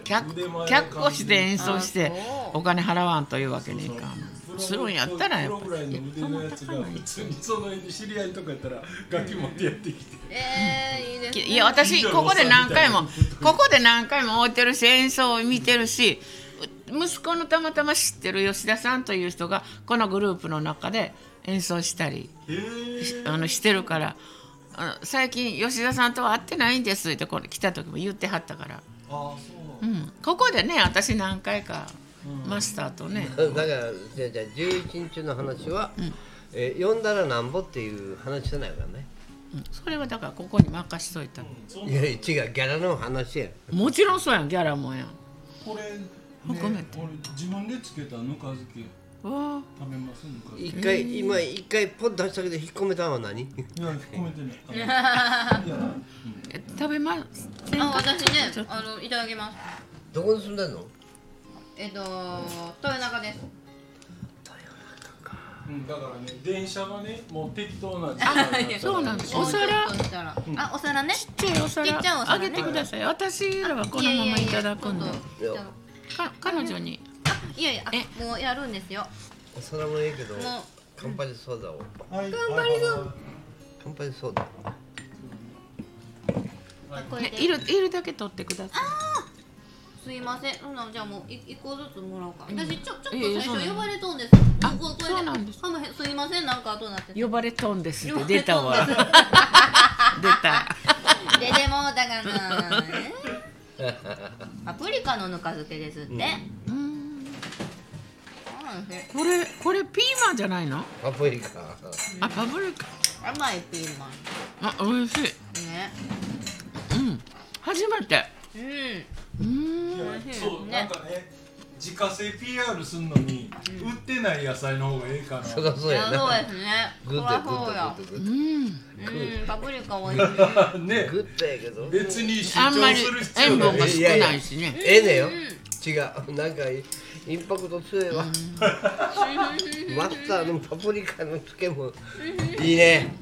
客に腕前客をして演奏してお金払わんというわけにいかんするんやったらやっぱプロぐらいの腕のやつが普通にその知り合いとかやったら楽器持ってやってきて。えー、いいですね。いや私ここで何回もここで何回も会ってるし演奏を見てるし息子のたまたま知ってる吉田さんという人がこのグループの中で演奏したりあのしてるから最近吉田さんとは会ってないんですってこれ来た時も言ってはったから、ああそううん、ここでね私何回かマスターとね、だからじゃあじゃあ11日の話は、えー呼んだらなんぼっていう話じゃないからね。うん。それはだからここに任しといた、そういや違うギャラの話や。もちろんそうやんギャラもやん。これ、ね、含めて俺自分でつけたぬか漬け。わあ。食べますぬか漬け。一回、今一回ポッと出したけど引っ込めたのは何？いや込めてない。食べませんかあ私ねあのいただきます。どこに住んでんの？えっと豊中です。うん、だからね電車がねもう適当な時あ間になったらそうなんです。もうお皿ちょっとしたら。あお皿ね。ちっちゃいお皿。ちっちゃいお皿あげてください。私らはこのままいただくんで。いやいやいやちょっと。か彼女に。いやいやあもうやるんですよ。それもいいけどもう。カンパチソーダを。はい頑張りぞカンパチソーダ。これで。ねいるいるだけ取ってくださいすいません。ほなじゃあもうい一個ずつもらおうか。私ちょちょっと最初呼ばれとんです。あここれそうなんです。かすいません。なんか後になって。て呼ばれとんです。出たわ。出た。出てもうたかな。パプリカのぬか漬けですって、うん。そうなんこれこれピーマンじゃないの？パプリカ。あパプリカ。甘いピーマン。あ美味しい。ね。うん。初めて。うんうん。そうね。なんかね自家製 PR すんのに、売ってない野菜の方がええかな。そりゃそうやいやそうなですね。グッドそうやうグッドグッド。グッん。うんパプリカ美味しい。ね。ドグッドやけど別に主あんまり張する必要塩分ないが少ないしねええねよ。違う。なんかインパクト強いわ。マスターのパプリカの漬けもいいね。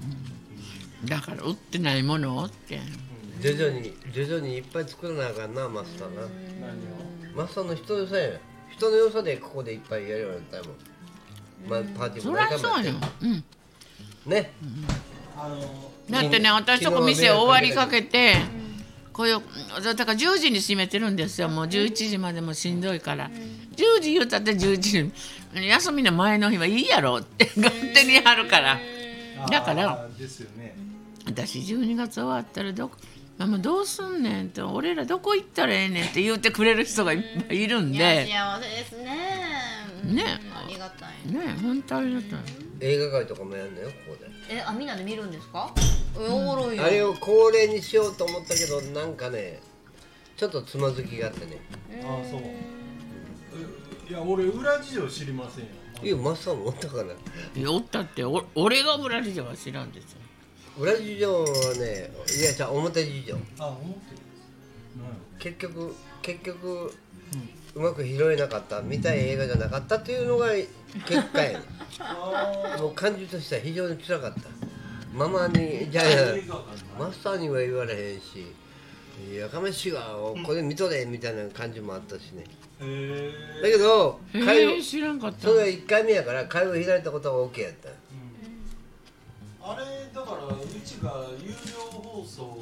だから売ってないものをって徐々に徐々にいっぱい作らなあかんなマスターな。何を？マスターの人の良さや。人の良さでここでいっぱいやるようになったもん。まあパーティーそりも何回もゃそうようん。ね。あのだってね私とこ店終わりかけてこういうだから10時に閉めてるんですよもう。11時までもしんどいから。10時言うたって11時休みの前の日はいいやろって勝手にやるから。だからあーですよね。私12月終わったらどこママどうすんねんって俺らどこ行ったらええねんって言ってくれる人がいっぱいいるんいやで幸せですね。うんね。ありがたい。ね本当ありがたい。映画館とかもやんのよここで。えあみんなで見るんですか？えおもろいよ。あれを恒例にしようと思ったけどなんかねちょっとつまずきがあってね。ああそう。えいや俺裏事情知りませんよ。いやマスターもおったかなおったってお俺が村事情は知らんですよ裏事情はねいやじゃあ表事情。あ思ってる結局結局、うまく拾えなかった見たい映画じゃなかったっていうのが結果や。もう感じとしては非常に辛かった。ママにじゃあマスターには言われへんしやかましいわこれ見とれみたいな感じもあったしね。だけどへ会え話知らんかった。それが1回目やから会話開いたことは OK やったあれだからうちが有料放送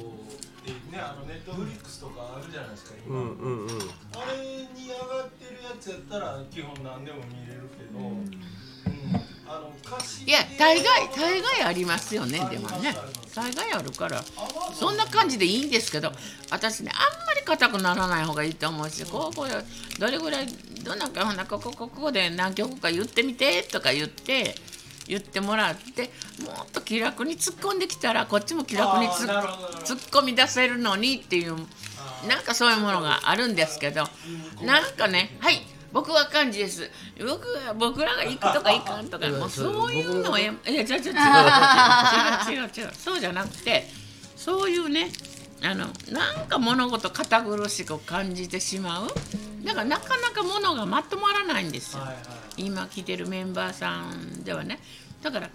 でねあのネットフリックスとかあるじゃないですか今、うんうんうん。あれに上がってるやつやったら基本何でも見れるけど、うん。あの歌詞いや大概大概ありますよねでもね。大概あるからそんな感じでいいんですけど私ねあんまり硬くならない方がいいと思うしこうこうどれぐらいどんなかほなここここで何曲か言ってみてとか言って言ってもらってもっと気楽に突っ込んできたらこっちも気楽に突っ込み出せるのにっていうなんかそういうものがあるんですけどなんかねはい僕は感じです。僕が僕らが行くとか行かんとか もうそういうのをやいや違う違う違う。違う違う違う。そうじゃなくてそういうねあのなんか物事堅苦しく感じてしまう。だからなかなか物がまとまらないんですよ。はいはい。今来てるメンバーさんではね。だから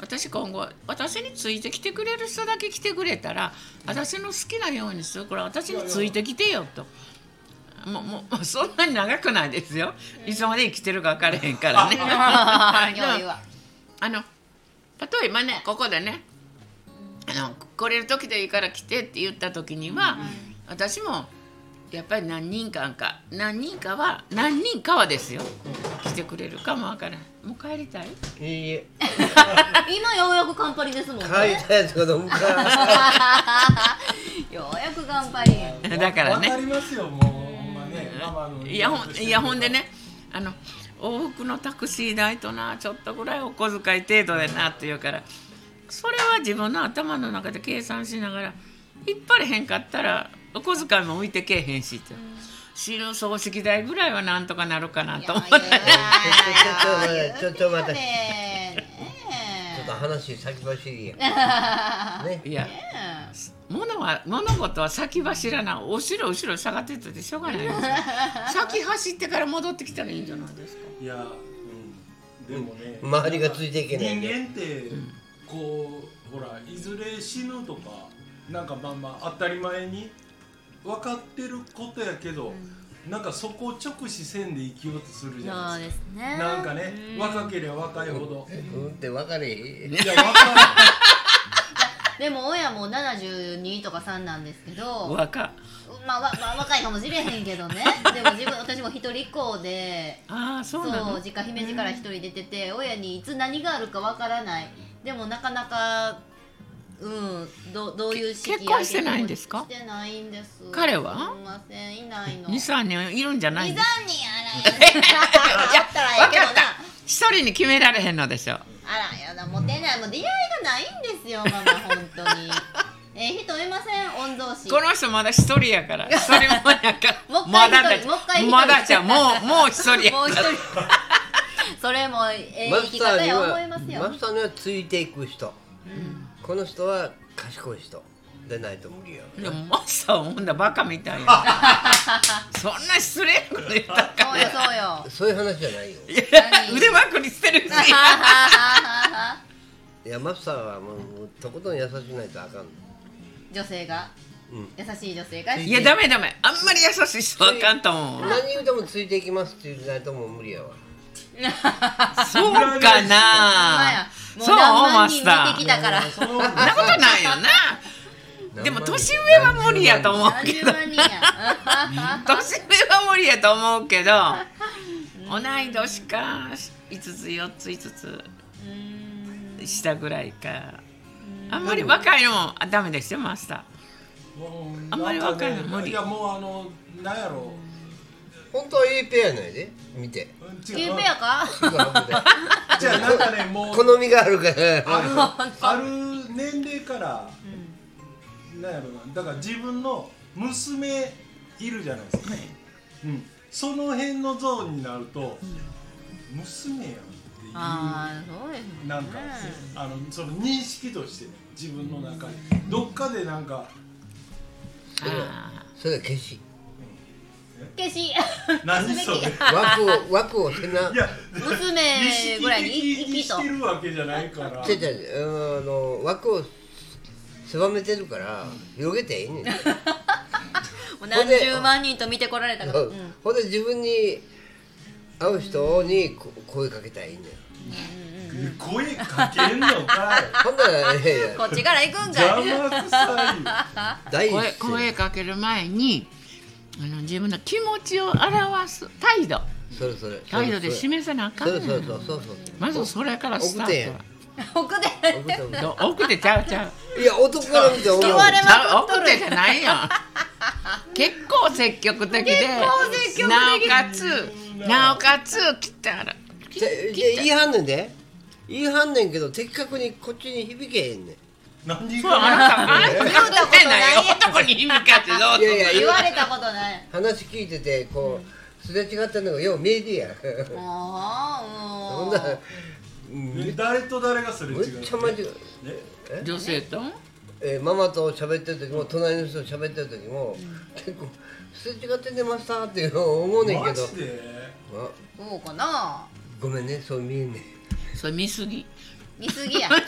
私今後私についてきてくれる人だけ来てくれたら私の好きなようにする。から私についてきてよと。もうもうそんなに長くないですよ。いつまで生きてるか分からへんからね。あの例えばねここでねあの来れる時でいいから来てって言った時には、私もやっぱり何人かか何人かは何人かはですよ。来てくれるかもわからないもう帰りたい？いいえ。今ようやくカンパリですもんね。帰りたいやつが飲むからようやくカンパリ。だからね。わかりますよもうほんまね。ママのいやほんいやほんでねあの往復のタクシー代となちょっとぐらいお小遣い程度でなって言うからそれは自分の頭の中で計算しながら引っ張れへんかったらお小遣いも浮いてけえへんしって。死ぬ葬式代ぐらいはなんとかなるかなと思ってちょっと待って。ねちょっと話先走りや。ね。いや物は物事は先走らな後ろ後ろ下がってったってしょうがないですよ。先走ってから戻ってきたらいいんじゃないですか。いや、うん、でもね周りがついていけない人んで間ってこうほらいずれ死ぬとかなんかまあまあ当たり前に分かってることやけど、なんかそこを直視せんで生きようとするじゃそうないでですすね。かなんかね若ければ若いほど。うん。って分かれへん。いや分かでも親も72とか3なんですけど若。まあ、わまあ、若いかもしれへんけどね。でも自分私も一人っ子でああそそううなの？実家姫路から一人出てて親にいつ何があるかわからない。でもなかなかうんどどういう式結婚してないんですか？してないんです。彼は？すみませんいないの。23人いるんじゃないです三人あら やったらええけどな。一人に決められへんのでしょあらやだモテないもう出会いがないんですよママ本当に。えー、人いません？御曹司。この人まだ一人やから。一人もやからもう一まだ回一人もう一回一人。まだじゃもうもう一人やもう一から。人 それもええマ生き方や思いはますよ。マスターにはついていく人、この人は賢い人でないと無理よ。でもマスターはほんなバカみたいや。そんな失礼なこと言ったか。んそうよそうよ。そういう話じゃないよ。いや腕まくりしてるし。いやマスターはもうもうとことん優しくないとあかんの。女性が？うん。優しい女性が？いやダメダメ。あんまり優しい人はあかんと思う。何言うてもついていきますって言うないともう無理やわ。そうかな。そうマスター。そんなことないよなでも年上は無理やと思うけど。年上は無理やと思うけど同い年か5つ4つ5つ下ぐらいかあんまり若いのもあダメですよマスタもうあんまり若いの無理いやもうあのなんやろ本当はいいペアなんやで見て違キューペアかじゃあなんかねもう好みがあるからある年齢から、なんやろな。だから自分の娘いるじゃないですか、うん、その辺のゾーンになると、娘やんっていう。ああそうですね。なんか、あのその認識としてね自分の中にどっかでなんかそれは消し。消し。何それ？い枠を枠をせな。や娘ぐらいに生きと。してるわけじゃないから。違う違う。あの枠を狭めてるから広げていいねん。もう何十万人と見てこられたから、うん。ほんで自分に会う人にこ声かけたらいいねん。声かけんのかい。ほんならいやいや。こっちから行くんかい。邪魔くさい。第一声かける前にあの自分の気持ちを表す態度。それそれ態度で示さなあかんねん。そうそうそうそうそう。まずそれからスタート 奥で。奥でちゃうちゃう。いや男から見て思う。言われ ちゃう奥手じゃないよ。結構積極的で。結構積極的なおかつなおかつ来たら。言いはんねんで。言いはんねんけど的確にこっちに響けへんねん。何そうあなたことない男に響かってどういやいや言われたことない。話聞いててこうすれ違ってんのがよう見えてや。あほん。ならうん誰と誰がすれ違うちゃ間違うね女性と？えーママと喋ってる時も隣の人と喋ってる時も、結構すれ違って寝ましたっていうのを思うねんけど。マジで？あ。そうかな？ごめんねそう見えんねん。それ見すぎ。見すぎや。違う。も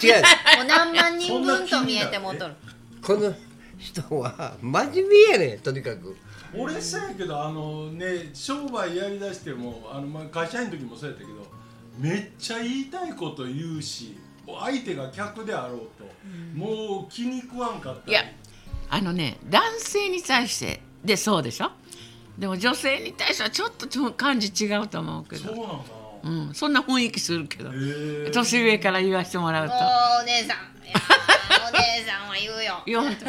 う何万人分と見えてもとる。この人は真面目やねんとにかく。俺さやけどあのね商売やりだしてもあの、まあ、会社員の時もそうやったけどめっちゃ言いたいこと言うし相手が客であろうと、もう気に食わんかったり。いやあのね男性に対してでそうでしょ？でも女性に対してはちょっとちょ感じ違うと思うけど、そうなんだ。うん、そんな雰囲気するけど。年上から言わせてもらうと。お姉さん。お姉さんは言うよ。言わんと。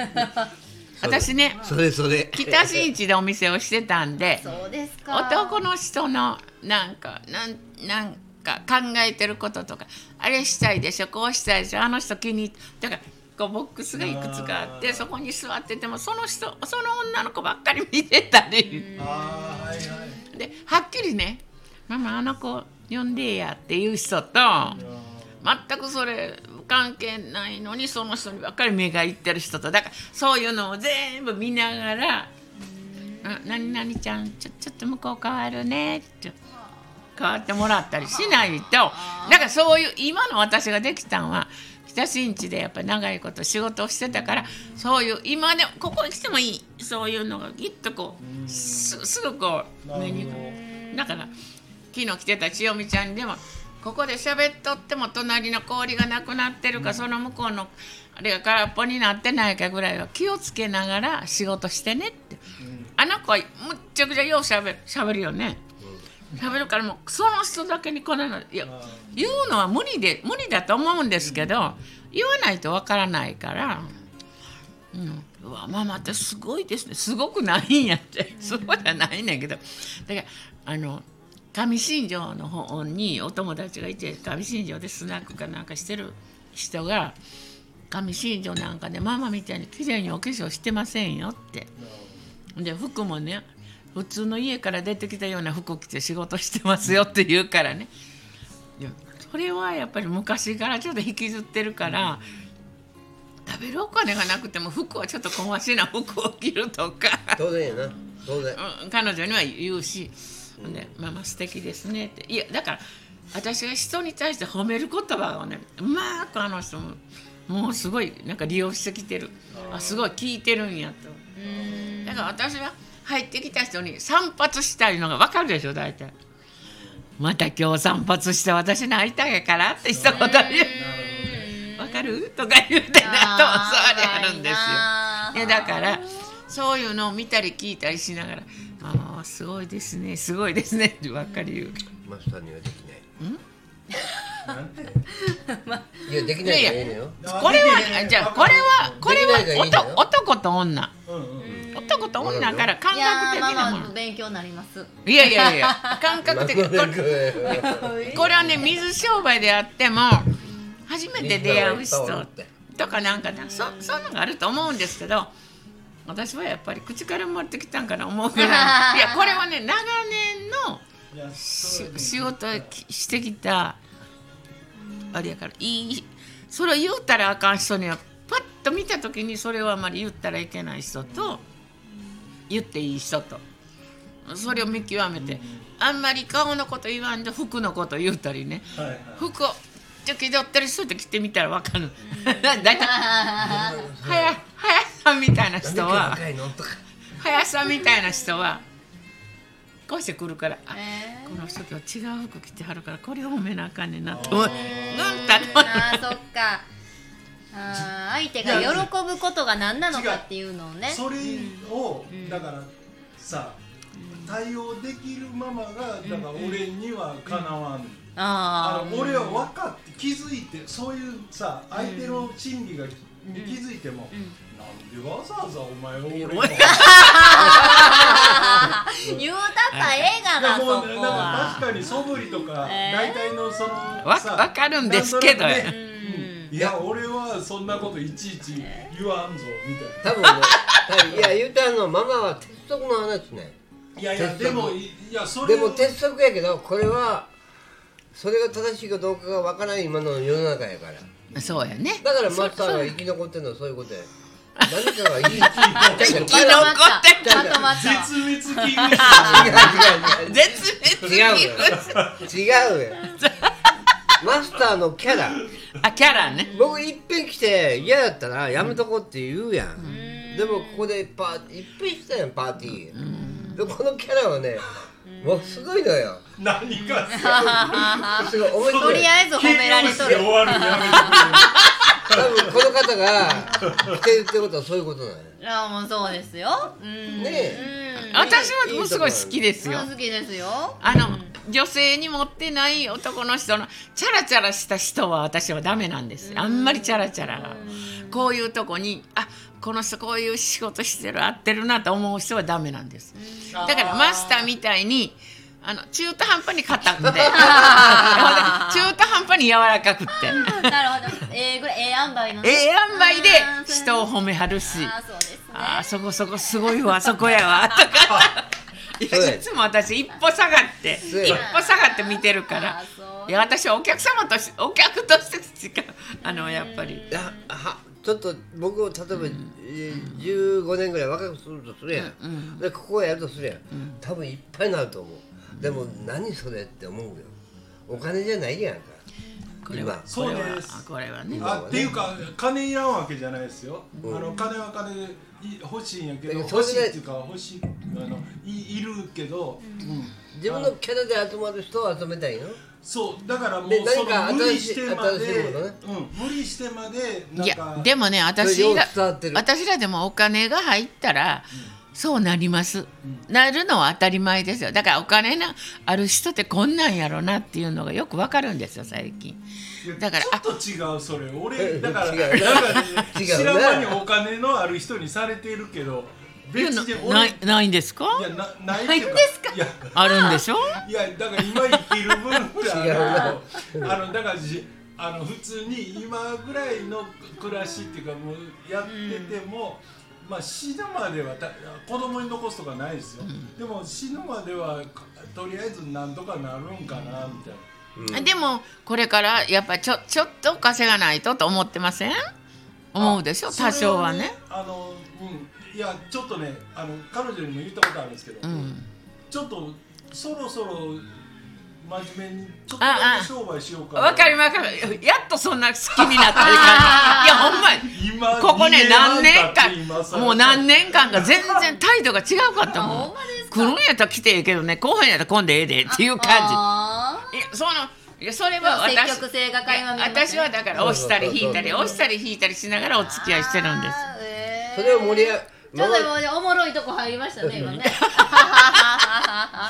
私ねそれそれ。北新地でお店をしてたんでそうですか。男の人のなんかなんなんか考えてることとかあれしたいでしょこうしたいでしょあの人気に入ってだからこうボックスがいくつかあってそこに座っててもその人その女の子ばっかり見てたり。はいはい。ではっきりね「ママあの子呼んでや」っていう人と全くそれ関係ないのにその人にばっかり目がいってる人とだからそういうのを全部見ながら「あ何々ちゃんちょちょっと向こう変わるね」って変わってもらったりしないと。だからそういう今の私ができたんは北新地でやっぱり長いこと仕事をしてたからそういう今でもここに来てもいい。そういうのがぎっとこうすすぐこう目になるほだから昨日来てた千代美ちゃんにでもここで喋っとっても隣の氷がなくなってるか、その向こうのあれが空っぽになってないかぐらいは気をつけながら仕事してねって、あの子はむっちゃくちゃようしゃべしゃべるよね、食べるからもうその人だけにこれないいやあ言うのは無理で無理だと思うんですけど言わないとわからないから、うん、うわママってすごいですね。すごくないんやって。すごいじゃないねんけど。だからあの上新庄の方にお友達がいて上新庄でスナックかなんかしてる人が上新庄なんかねママみたいに綺麗にお化粧してませんよって。で服もね普通の家から出てきたような服着て仕事してますよって言うからね。それはやっぱり昔からちょっと引きずってるから食べるお金がなくても服はちょっと小しな服を着るとか、当然やな。当然。うん、彼女には言うし「でママ素敵ですね」って。いやだから私が人に対して褒める言葉をねうまくあの人ももうすごいなんか利用してきてる。あすごい聞いてるんやと。うん。だから私は入ってきた人に散髪したいのが分かるでしょ大体。また今日散髪して私に会いたいからって一言言う。分かる？とか言うてね頭座りあるんですよ。いやだからそういうのを見たり聞いたりしながら「ああすごいですねすごいですね」ってばっかり言う。マスターにはできない。なん？ていやできないからいいのよ。これはじゃあこれはこれできないがいいんだよは男男と女。うんうん男と女から感いや覚的なものマ勉強になります。いやいやいや感覚的 これれこれはね水商売であっても初めて出会う人とかなんかねそそういうのがあると思うんですけど私はやっぱり口から持ってきたんかな思うぐらい。いやこれはね長年の仕事をしてきたあれやからいいそれを言うたらあかん人にはパッと見た時にそれをあまり言ったらいけない人と言っていい人とそれを見極めてあんまり顔のこと言わんで服のこと言うたりね。はいはい。服をちょ気取ってる人って着てみたらわかる。だいたいはやさんみたいな人ははやさんみたいな人はこうしてくるからあえこの人と違う服着てはるからこれを褒めなあかんねんなと。思ううんたのー、あーそっか。あー相手が喜ぶことが何なのかっていうのをね。それをん。だからさ対応できるママがだから俺にはかなわん。ああの俺は分かって気づいてそういうさ相手の心理がに気づいてもなんでわざわざお前を俺のあ言うたったらええがなそうな。んかは確かに素振りとかえー大体のそのわさわかるんですけど。なん。となくねいや俺はそんなこといちいち言わんぞみたい多分ね多分いや言うたのママは鉄則の話ね。ないやいやでもいいやそれでも鉄則やけどこれはそれが正しいかどうかがわからない今の世の中やから。そうやね。だからマスターが生き残ってるのはそういうことや何かがいい生き残ってたまとまった。絶滅危惧種。違う絶滅違う危惧種。違うよ。マスターのキャラ。あキャラね。僕いっぺん来て嫌やったらやめとこうって言うやん、でもここでパーいっぺんしたやんパーティー、でこのキャラはねもうすごいのよ。何がすごい。とりあえず褒められとる多分この方が来てるってことはそういうことなのよいやもうそうですよ。うん。ねえ。私はもうすごい好きですよ。好きですよ。あの女性に持ってない男の人のチャラチャラした人は私はダメなんです。あんまりチャラチャラが。こういうとこにあこの人こういう仕事してる合ってるなと思う人はダメなんです。だからマスターみたいにあの中途半端に硬くて。ほんで中途半端に柔らかくって。なるほど。ええぐらいええ塩梅のねええ塩梅で人を褒めはるし。あーそうですね。あーそこそこすごいわ そこやわ。とかいつも私一歩下がって一歩下がって見てるから。いや私はお客様としお客としてしかあのやっぱりちょっと僕を例えば、えー15年ぐらい若くするとするやん、うんでここをやるとするやん、多分いっぱいになると思う。でも何それって思うよ。お金じゃないやんか。これは。今。そうです。あこれはね。あっていうか金いらんわけじゃないですよ、うん。あの金は金でい欲しいんやけど欲しいっていうか欲しいあのいいるけど、うん自分のキャラで集まる人を集めたいの？そうだからもうでその無理してまで、ね。うん、無理してまでなんいかやでもね私ら私らでもお金が入ったらそうなります、なるのは当たり前ですよ。だからお金のある人ってこんなんやろなっていうのがよくわかるんですよ最近。だからちょっと違うそれ。俺 だから違う。なんか 違う知らん間にお金のある人にされているけど別に俺ないないんですか？いやなないっていうかいや あるんでしょ？いやだから今生きる分ぐらい違うなあるあのだからじあの普通に今ぐらいの暮らしっていうかもうやってても、まあ死ぬまではた子供に残すとかないですよ、でも死ぬまではとりあえずなんとかなるんかなみたいな。でもこれからやっぱちょちょっと稼がないとと思ってません？思うでしょ？多少はねあのうんいやちょっとねあの彼女にも言ったことあるんですけど、うん。ちょっとそろそろ真面目にちょっとああ。だけ商売しようかな。わかりますわかるやっとそんな好きになった感じ。いやほんまに今ここね何年間もう何年間か全然態度が違うかったほもん 来るんやったら来てええけどね後半やったら今度ええで っていう感あじいやそのいやそれーは私積極性が垣間見えますね。私はだから押したり引いたり押したり引いたりしながらお付き合いしてるんです。それを盛りちょっとおもろいとこ入りましたね今ね。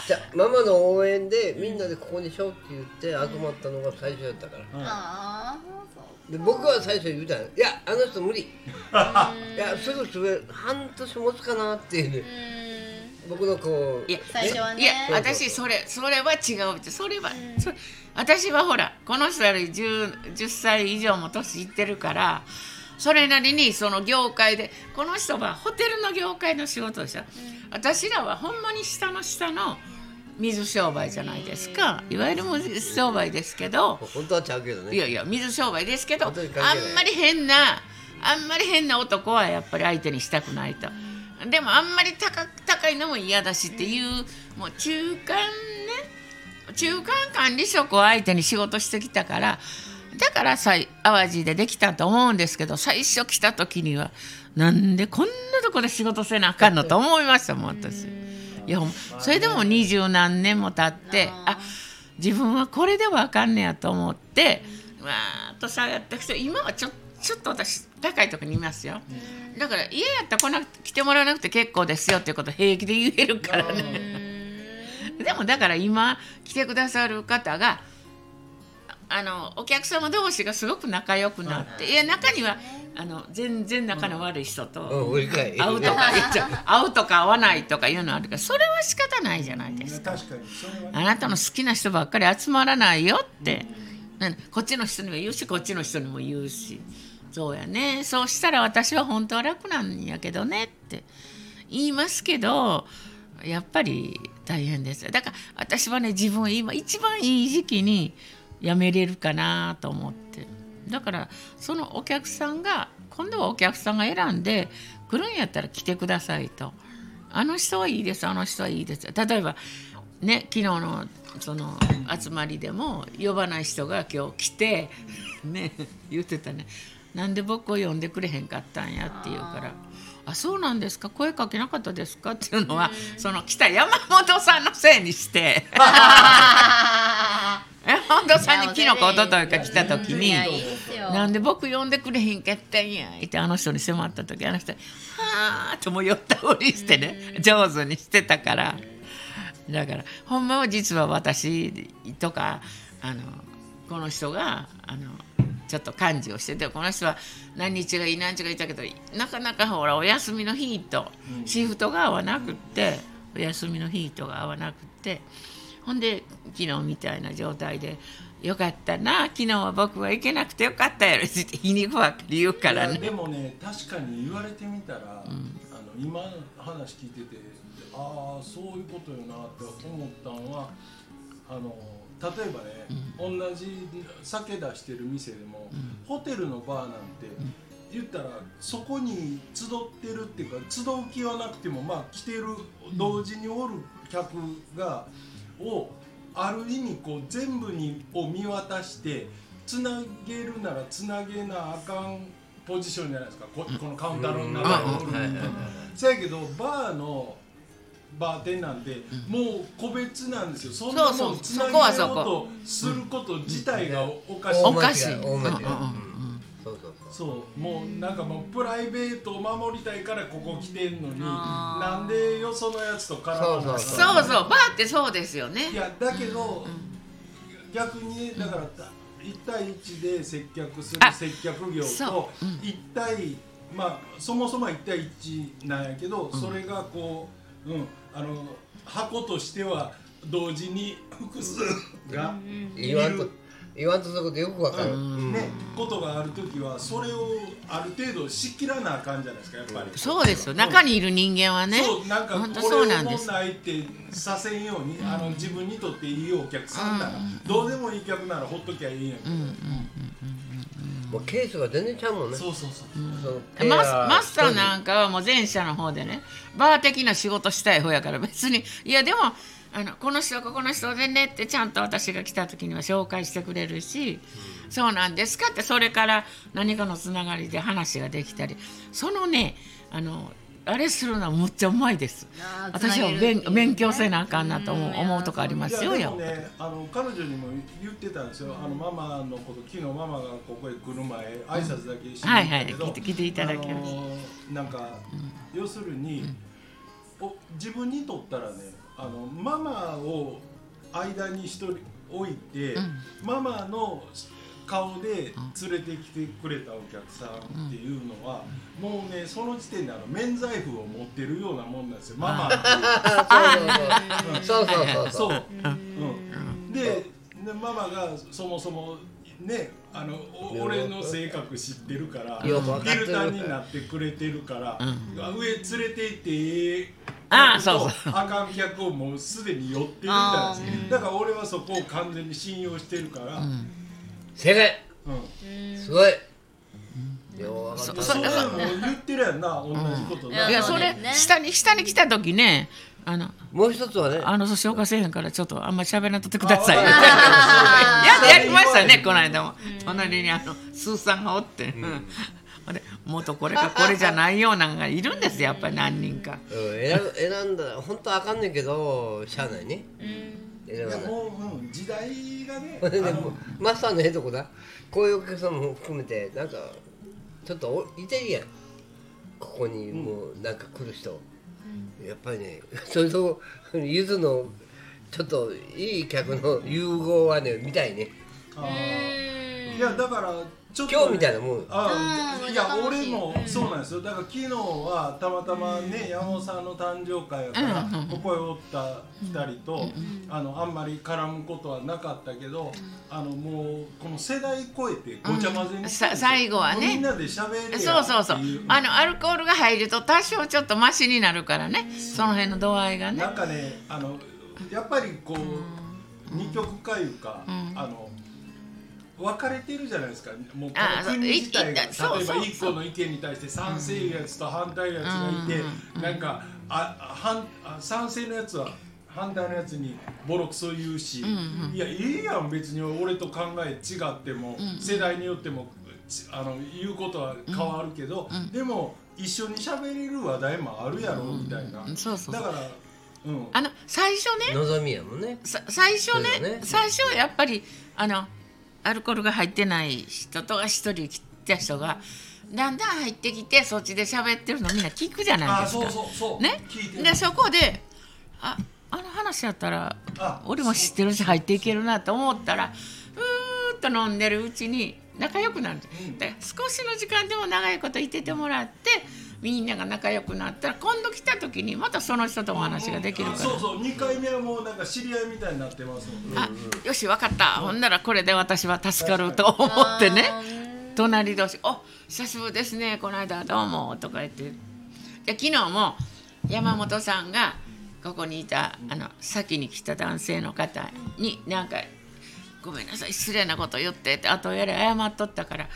じゃママの応援でみんなでここにしようって言って集まったのが最初やったから。あーそうで僕は最初言うたのいやあの人無理。いやすぐすぐ半年持つかなっていう。ねう僕のこういや最初はね。いや私それそれは違うって。それは、それ私はほらこの人より 10, 10歳以上も年いってるからそれなりにその業界でこの人はホテルの業界の仕事でしょ、私らはほんまに下の下の水商売じゃないですか。いわゆる水商売ですけど。本当はちゃうけどね。いやいや水商売ですけどあんまり変なあんまり変な男はやっぱり相手にしたくないと。でもあんまり高高いのも嫌だしっていうもう中間ね中間管理職を相手に仕事してきたからだから淡路でできたと思うんですけど最初来た時にはなんでこんなとこで仕事せなあかんのと思いましたもん私。いやそれでも二十何年も経ってあ自分はこれではあかんねやと思ってわーっと下がってきて今はちょちょっと私高いとこにいますよ。だから家やったら来なくて来てもらわなくて結構ですよっていうこと平気で言えるからね。でもだから今来てくださる方があのお客様同士がすごく仲良くなっていや中にはあの全然仲の悪い人と会うとか会うとか会わないとかいうのあるからそれは仕方ないじゃないですか。確かにそれはあなたの好きな人ばっかり集まらないよって、なん。こっちの人にも言うしこっちの人にも言うし。そうやね。そうしたら私は本当は楽なんやけどねって。言いますけどやっぱり大変です。よだから私はね自分今一番いい時期に辞めれるかなと思って。だからそのお客さんが今度はお客さんが選んで来るんやったら来てくださいと。あの人はいいですあの人はいいです。例えばね昨日のその集まりでも呼ばない人が今日来てね言ってたね。なんで僕を呼んでくれへんかったんやって言うから「あそうなんですか？声かけなかったですか?」っていうのはその来た山本さんのせいにして。山本さんに昨日か一昨日か来た時になんで僕呼んでくれへんかったんや？ってあの人に迫った時あの人「はあ」とも寄ったふりしてね上手にしてたから。だからほんまは実は私とかあのこの人があのちょっと幹事をしててこの人は何日がいい何日がいいだけどなかなかほらお休みの日とシフトが合わなくってお休みの日とが合わなくって。ほんで昨日みたいな状態で「よかったな昨日は僕は行けなくてよかったやろ」って皮肉ばっかり言うからね。でもね確かに言われてみたら、あの今の話聞いててああそういうことよなって思ったのはあの例えばね、同じ酒出してる店でも、ホテルのバーなんて、言ったらそこに集ってるっていうか集う気はなくてもまあ来てる同時におる客がをある意味こう全部にを見渡してつなげるならつなげなあかんポジションじゃないですか。ここのカウンターの中におる。やけどバーのバーテンなん。てもう個別なんですよ。そんなそう。そうもんつなげようとすること自体がおかしい。おかしい。そうそうそう。もうなんかもうプライベートを守りたいからここ来てんのになんでよそのやつと絡まないそうそうそう。バーってそうですよね。いやだけど、逆にだから1対1で接客するあ接客業そとう。うん。1対まあそもそもは1対1なんやけど、それがこう、うん、あの箱としては同時に複数がい言わんとる、言わんとすることよくわかる、うん。ね、ことがある時はそれをある程度仕切らなあかんじゃないですかやっぱり。そうですよ。中にいる人間はね。そうなんか本当これをそうなんです。もんないってさせんように、あの自分にとっていいお客さんなら、どうでもいい客ならほっときゃいいんやけど、もうケースが全然ちゃうもんね。そうそうそう、そのペアマスマスターなんかはもう前者の方でねバー的な仕事したい方やから別にいやでもあのこの人ここの人でねってちゃんと私が来た時には紹介してくれるし、そうなんですかってそれから何かのつながりで話ができたり。そのねあのあれするのはむっちゃうまいです。私は勉勉強せなあかんなと思う思うとこありますよ。やっぱりいやでもねあの彼女にも言ってたんですよ、あのママのこと昨日ママがここへ来る前挨拶だけしてはいはいたけど、聞いて聞いていただきましたあのなんか、要するに、お自分にとったらねあのママを間に一人置いて、ママの顔で連れてきてくれたお客さんっていうのは、もうねその時点であの免罪符を持ってるようなもんなんですよ。ママっていう。あ そうそう。そうそうそう、そう。うん、ででママがそもそもねあのお俺の性格知ってるからフィルターになってくれてるから、上連れて行ってええ。ああ客とそう。あかん客をもうすでに寄ってるじゃないですかだから俺はそこを完全に信用してるから、うん正解すごいようわかったそそれはもう言ってるやんな同じことな、うんいやそれそうですね下に下に来た時ねあのもう一つはねあの紹介せえへんからちょっとあんまり喋らんとってください。あややりましたねこの間も。隣にあのスーさんがおって、うんあれ元これかこれじゃないようなんがいるんですよやっぱり何人か。うん選ぶ選んだら本当あかんねんけどしゃあないね選いやもう、うん、時代がね マスターのええとこだ。こういうお客さんも含めてなんかちょっとおいてるやんここにもうなんか来る人、やっぱりね それとゆずのちょっといい客の融合はね見たいね。いやだからちょっと、今日みたいなもん。あうんいや俺もそうなんですよ。だから昨日はたまたまね山本さんの誕生会やからここへおった2人とあのあんまり絡むことはなかったけどあのもうこの世代超えてごちゃ混ぜにしてさ最後はね。みんなで喋れやそうそうそう。あのアルコールが入ると多少ちょっとマシになるからね。その辺の度合いがね。なんかねあのやっぱりこう二極化いうか、あの分かれてるじゃないですか。もうこあの国自体が。例えばそう一個の意見に対して賛成やつと反対のやつがいて、なんかあ反あ賛成のやつは反対のやつにボロクソ言うし、いやいいやん別に俺と考え違っても、世代によってもちあの言うことは変わるけど、でも一緒に喋れる話題もあるやろみたいな、だからうん。あの最初ね望みやもんね。さ最初ねね。最初はやっぱりあのアルコールが入ってない人と一人来た人がだんだん入ってきてそっちで喋ってるのみんな聞くじゃないあですか。そね？でそこでああの話やったらあ俺も知ってるし入っていけるなと思ったらうーっと飲んでるうちに仲良くなる、ん。で少しの時間でも長いこといててもらってみんなが仲良くなったら今度来た時にまたその人とお話ができるから。あそうそう2回目はもうなんか知り合いみたいになってますもんね。あよし分かった、ほんならこれで私は助かると思ってね。隣同士「お久しぶりですね。この間はどうも」とか言って。で昨日も山本さんがここにいたあの先に来た男性の方になんか「ごめんなさい失礼なこと言って」って後やれ謝っとったから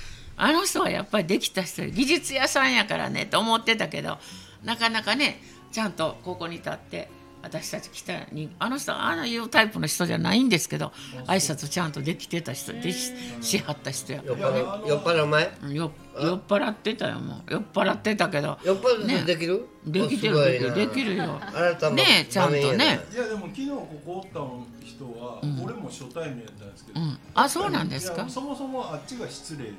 あの人はやっぱりできた人技術屋さんやからねと思ってたけどなかなかねちゃんとここに立って私たち来たにあの人はあのいうタイプの人じゃないんですけど挨拶ちゃんとできてた人でししはった人や。酔っ払い酔っ払う前？酔っ払ってたよもう。酔っ払ってたけど酔っ払ってできる、できてるできるできるよ。ねえちゃんとね。いやでも昨日ここおった人は、俺も初対面やったんですけど、うん。あそうなんですか？そもそもあっちが失礼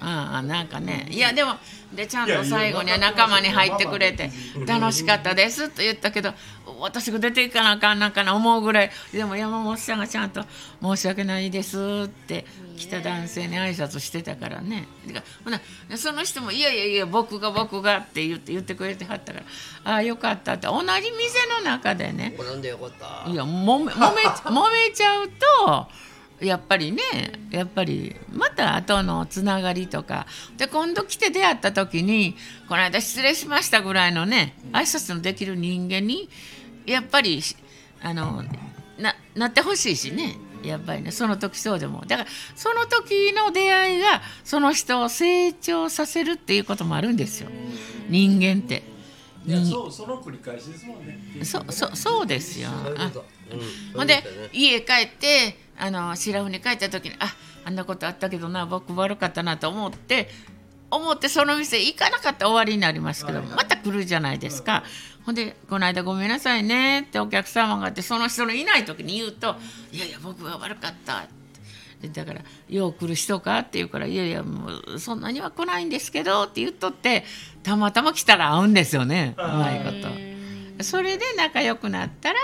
ああなんかね。いやでもでちゃんと最後には仲間に入ってくれて「楽しかったです」と言ったけど私が出ていかなあかんなんかな思うぐらいでも山本さんがちゃんと「申し訳ないです」って来た男性に挨拶してたからね。だからほなその人も「いやいやいや僕が僕が」って言って言ってくれてはったから「ああよかった」って同じ店の中でねこれなんでよかった。いやもめもめもめちゃうとやっぱりねやっぱりまた後のつながりとか。で今度来て出会った時に「この間失礼しました」ぐらいのね挨拶のできる人間にやっぱりあのななってほしいしね。やっぱりねその時そうでも。だからその時の出会いがその人を成長させるっていうこともあるんですよ。人間って。いやそうその繰り返しですもんね。そうそうそうですよ。そうん。でね。家帰ってあの白船に帰った時にああんなことあったけどな僕悪かったなと思って思ってその店行かなかったら終わりになりますけど、また来るじゃないですか。ほんで「この間ごめんなさいね」ってお客様があってその人のいない時に言うと「いやいや僕が悪かった」ってだから「よう来る人か?」って言うから「いやいやもうそんなには来ないんですけど」って言っとってたまたま来たら会うんですよねうまいこと。それで仲良くなったら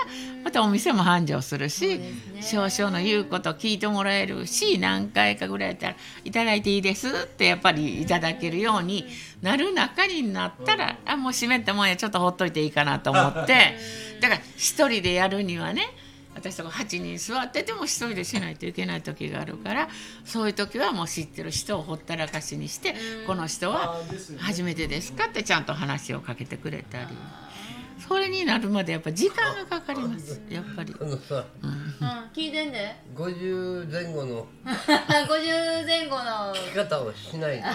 またお店も繁盛するし、少々の言うこと聞いてもらえるし何回かぐらいやったら「いただいていいです」ってやっぱりいただけるようになる中になったら、あもう閉めたもんやちょっとほっといていいかなと思って。だから一人でやるにはね私とか8人座ってても一人でしないといけない時があるからそういう時はもう知ってる人をほったらかしにして、この人は初めてですかってちゃんと話をかけてくれたりそれになるまでやっぱ時間がかかりますやっぱり。あのさうん聞いてんで。50前後の 50前後の。聞き方をしないで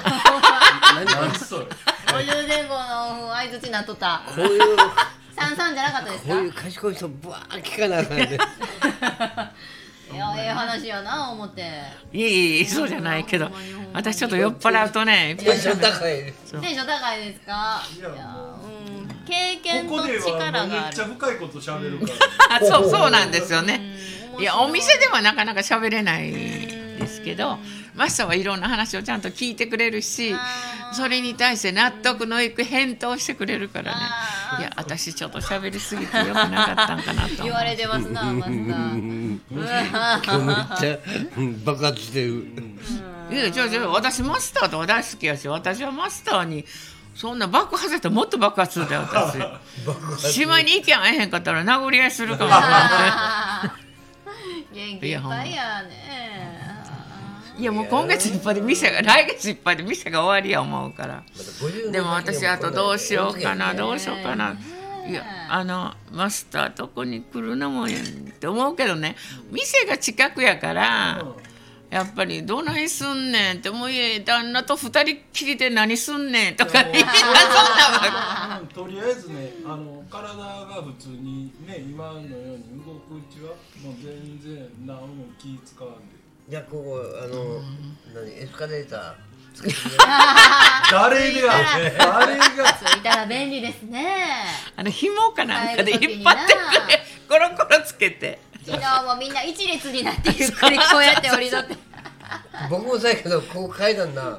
何それ。50前後の相づちなっとった。こういう三三じゃなかったですか？こういう賢い人ぶわー聞かなあかんね。いやええ話やな思って。いえいえそうじゃないけど。私ちょっと酔っ払うとねテンション高い。テンション高いですか？いや経験こと力がある。めっちゃ深いこと喋るから。あそうそうなんですよね。うん。いやお店ではなかなか喋れないですけどマスターはいろんな話をちゃんと聞いてくれるしそれに対して納得のいく返答してくれるからね。いや私ちょっと喋りすぎてよくなかったんかなと。言われてますなマスターめっちゃうん。爆発してるいやじゃあじゃあ私マスターとか大好きやし私はマスターにそんな爆発やったらもっと爆発するで私。しまいに意見合えへんかったら殴り合いするかも。しれない元気いっぱいやね。いやもう今月いっぱいで店が来月いっぱいで店が終わりや思うから。50でも私あとどうしようかなどうしようかな。ねいやあのマスターとこに来るのもって思うけどね。店が近くやから、やっぱりどないすんねんってもういえ旦那と二人きりで何すんねんとかみんなそんなわうんとりあえずねあの体が普通にね今のように動くうちはもう全然何も気使わんで。じゃあここあの何エスカレーター誰が誰が。ついたら便利ですね。あの紐かなんかで引っ張ってくれコロコロつけて。昨日もみんな一列になってゆっくりこうやって降りとって 僕もさやけどここ階段なも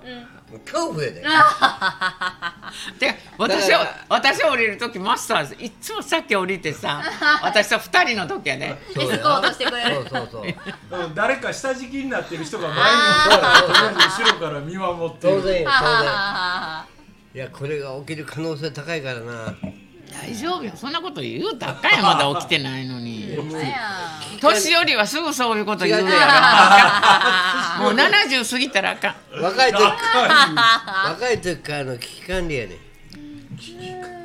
う恐怖やで。で私を私降りる時マスターいっつもさっき降りてさ 私と二人の時やね。そうやエスコートしてくれる。そうそうそう。うん誰か下敷きになってる人が前におったらとりあえず後ろから見守ってる。当然当然。はいやこれが起きる可能性高いからな大丈夫よ。そんなこと言うたらあかんや まだ起きてないのに。年寄りはすぐそういうこと言うやろ。もう70過ぎたらあかん。若い時高若い時からの危機管理やね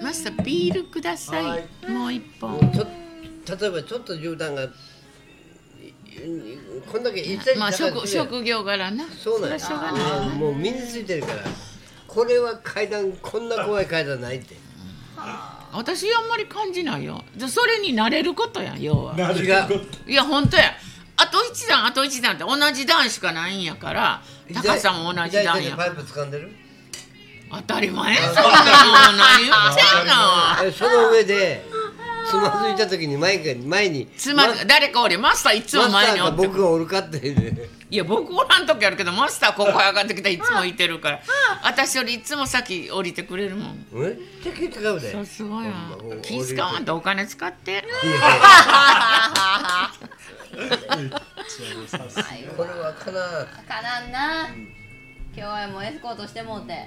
マスタービールください、はい。もう一本。例えばちょっと絨毯がいこんだけ一切まあ職職職業柄な。そうなんや。れはしょうがない。もう身についてるから。これは階段こんな怖い階段ないって私あんまり感じないよ。じゃそれに慣れることやん要は。いや本当や。あと一段あと一段って同じ段しかないんやから。高さも同じ段や。パイプ掴んでる？当たり前そんなの何言ってんの。えその上でつまずいた時に前が前に。つま誰かおりマスターいつも前におって僕がおるかってねいや僕おらん時あるけどマスターここ上がってきたらいつもいてるから。私よりいつも先降りてくれるもん。めっ気使うで。そうすごいな気使わんとお金使って。これはかなかなんな、今日はもうエスコートしてもうて。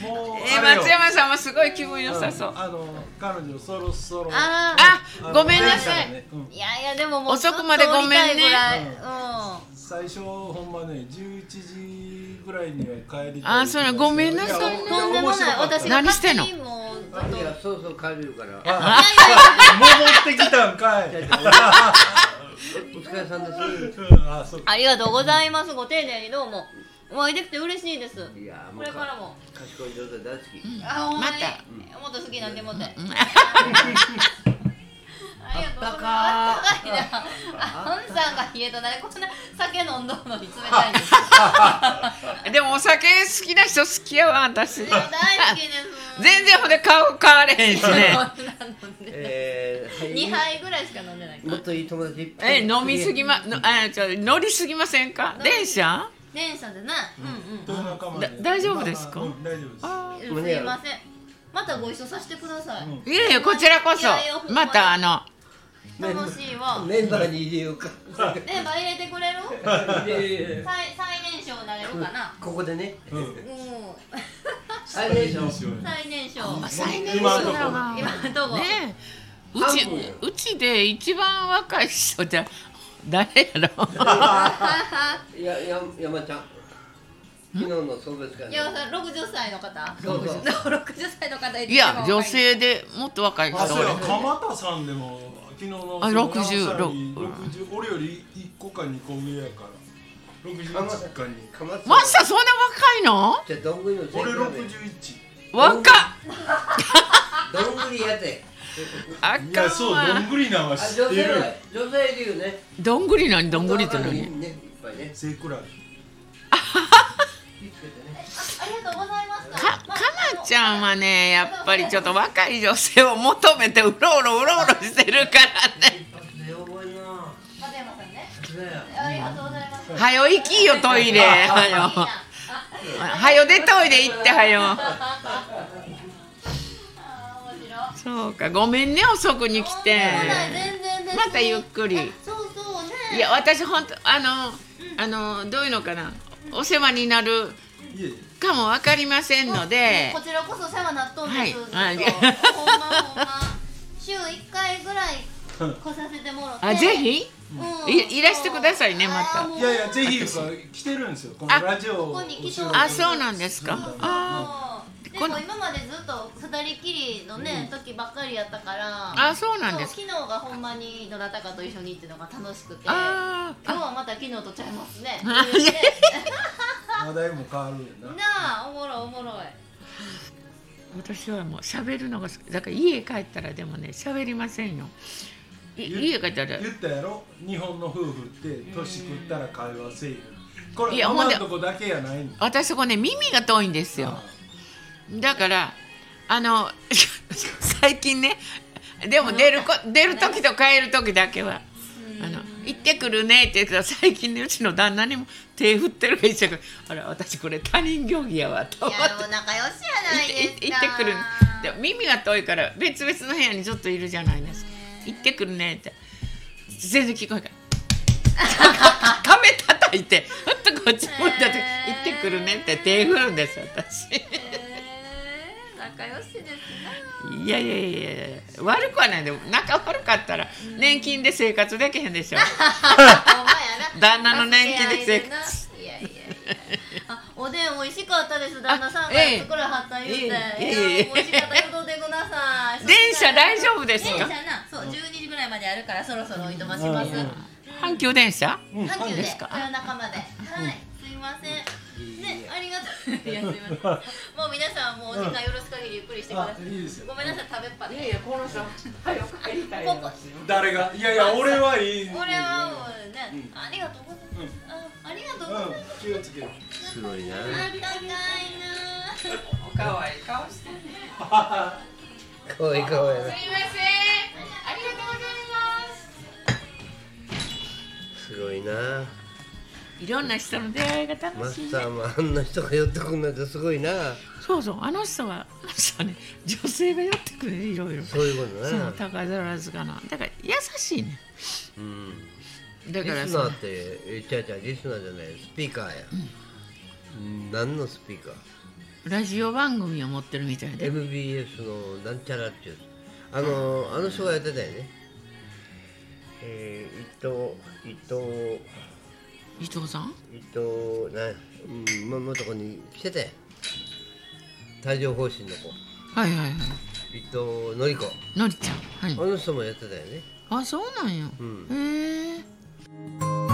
もうえ松山さんもすごい気分良さそう。あの彼女そろそろ。ああごめんなさい。ねうん。ーいやいやでももう遅くまでごめんね。うん。うん最初ほんまね11時ぐらいには帰りあそうなごめんなさいとんでもない。私が何してんの？そうそう帰るから。あ戻ってきたんかいお疲れさんです。うんあそうか。ありがとうございます。ご丁寧にどうも。お会いできて嬉しいです。いやもこうれからも。賢い状態大好き。あほんまに。まもっと好きなんでもって。うん。ありがとうございます。ああったかいなあんさんが冷えとなれこんな酒飲んどるのに冷たいんです。よ でもお酒好きな人好きやわ私。でも大好きです。全然ほんで顔変われへんしね。そんなのでえーはい。2杯ぐらいしか飲んでないもっといい友達いっぱいえ飲みすぎまのあちょ乗りすぎませんか？電車？電車でねうんうん大丈夫ですか？大丈夫です。あすいません。またご一緒させてください、いやいやこちらこそ。またあの。楽しいわ。メンバーに入れようか。メンバー入れてくれる？い最最年少になれるかな？ここでね。うん。うん最年少最年少最年今のとこ。少だわ今のとこ、ねえうちうちで一番若い人じゃ 誰やろ？い やや山ちゃん。昨日の送別会いや六十歳の方。六十歳の方いや女性でもっと若い人あそう。やおる鎌田さんでも昨日のあその60さらに60俺より1個か2個上やから。61か2かまつマスターそんな若いの？じゃあどんぐりの俺全部61若っ！どんぐりやてあいやそうどわんぐりなんはあ知ってる女性は女性いるよね。どんぐり何どんぐりって何？ねいっぱいね背比べ。気つけてね。ありがとうございましたかかなちゃんはねやっぱりちょっと若い女性を求めてうろうろうろうろしてるからね。一発で覚えんな松山さんね。そうやありがとうございますはよ行きよトイレ。はよはよ出トイレ行ってはよそうかごめんね遅くに来て。またゆっくり。そうそうね。いや私本当あのあのどういうのかな。お世話になるかもわかりませんので。こちらこそ世話になっとんです、はいほんまほんま。週一回ぐらい来させてもらって。あぜひ？うん。いいらしてくださいねまた。いやいやぜひ来てるんですよ。このラジオあそうなんですか。あそうでも今までずっと二人きりのね、時ばっかりやったからあそうなんです。昨日がほんまにどなたかと一緒にっていうのが楽しくてあ今日はまた昨日とちゃいますね。話題も変わるんやな。なあおもろいおもろい。私はもう喋るのがだから家帰ったらでもね喋りませんよ。い家帰ったら。言ったやろ？日本の夫婦って年食ったら会話せえこれいやほんで今のとこだけやない私そこね耳が遠いんですよだからあの 最近ねでも出るこ出る時と帰る時だけは「あの行ってくるね」って言うけど最近ねうちの旦那にも手振ってるから一緒にあら私これ他人行儀やわ」とい思って。仲良しやないですか。行ってくる。でも耳が遠いから別々の部屋にずっといるじゃないですか。行ってくるねって。全然聞こえない壁叩いてほんとこっち向いた時行ってくるねって手振るんです私。えー仲良しですないやいやいやいや悪くはない。でも仲悪かったら年金で生活できへんでしょ。旦那の年金で生活。いやいやいや。あおでん美味しかったです。旦那さんがええ作らはった言うて、ええ美味しかった言うとってください電車大丈夫ですか？電車なそう12時ぐらいまであるからそろそろおいとまします、阪急電車？うん。阪急でですか。夜中まで。はいすいませんねありがとう。いやすいません。もう皆さんもうお時間よろす限りゆっくりしてください。あいいですよ。ごめんなさい食べっぱでいやこの人早く帰りたい誰が？いやいや俺はいい。俺はもうね、ありがとうございます、あありがとうございます、うん。気をつけるすごいな。あったかいな 可愛い顔してね。かわいいかわいいな。すいません。ありがとうございます。すごいないろんな人の出会いがマ楽しい、ね。スタ、ーもあんな人が寄ってくるなんてすごいな。そうそうあの人はあの人はね女性が寄ってくるいろいろ。そういうことそうな高皿塚のだから優しいね。うん。だリからさスナーってえちゃうちゃうリスナーじゃないスピーカーや、うん、何のスピーカー？ラジオ番組を持ってるみたいで。MBS のなんちゃらっていう。あのあの人がやってたよね。えー、伊藤伊藤伊藤さん？伊藤ねうんママとこに来てて。帯状疱疹の子。はいはいはい。伊藤のり子。のりちゃん。はい。あの人もやってたよね。あそうなんや、うん、ええ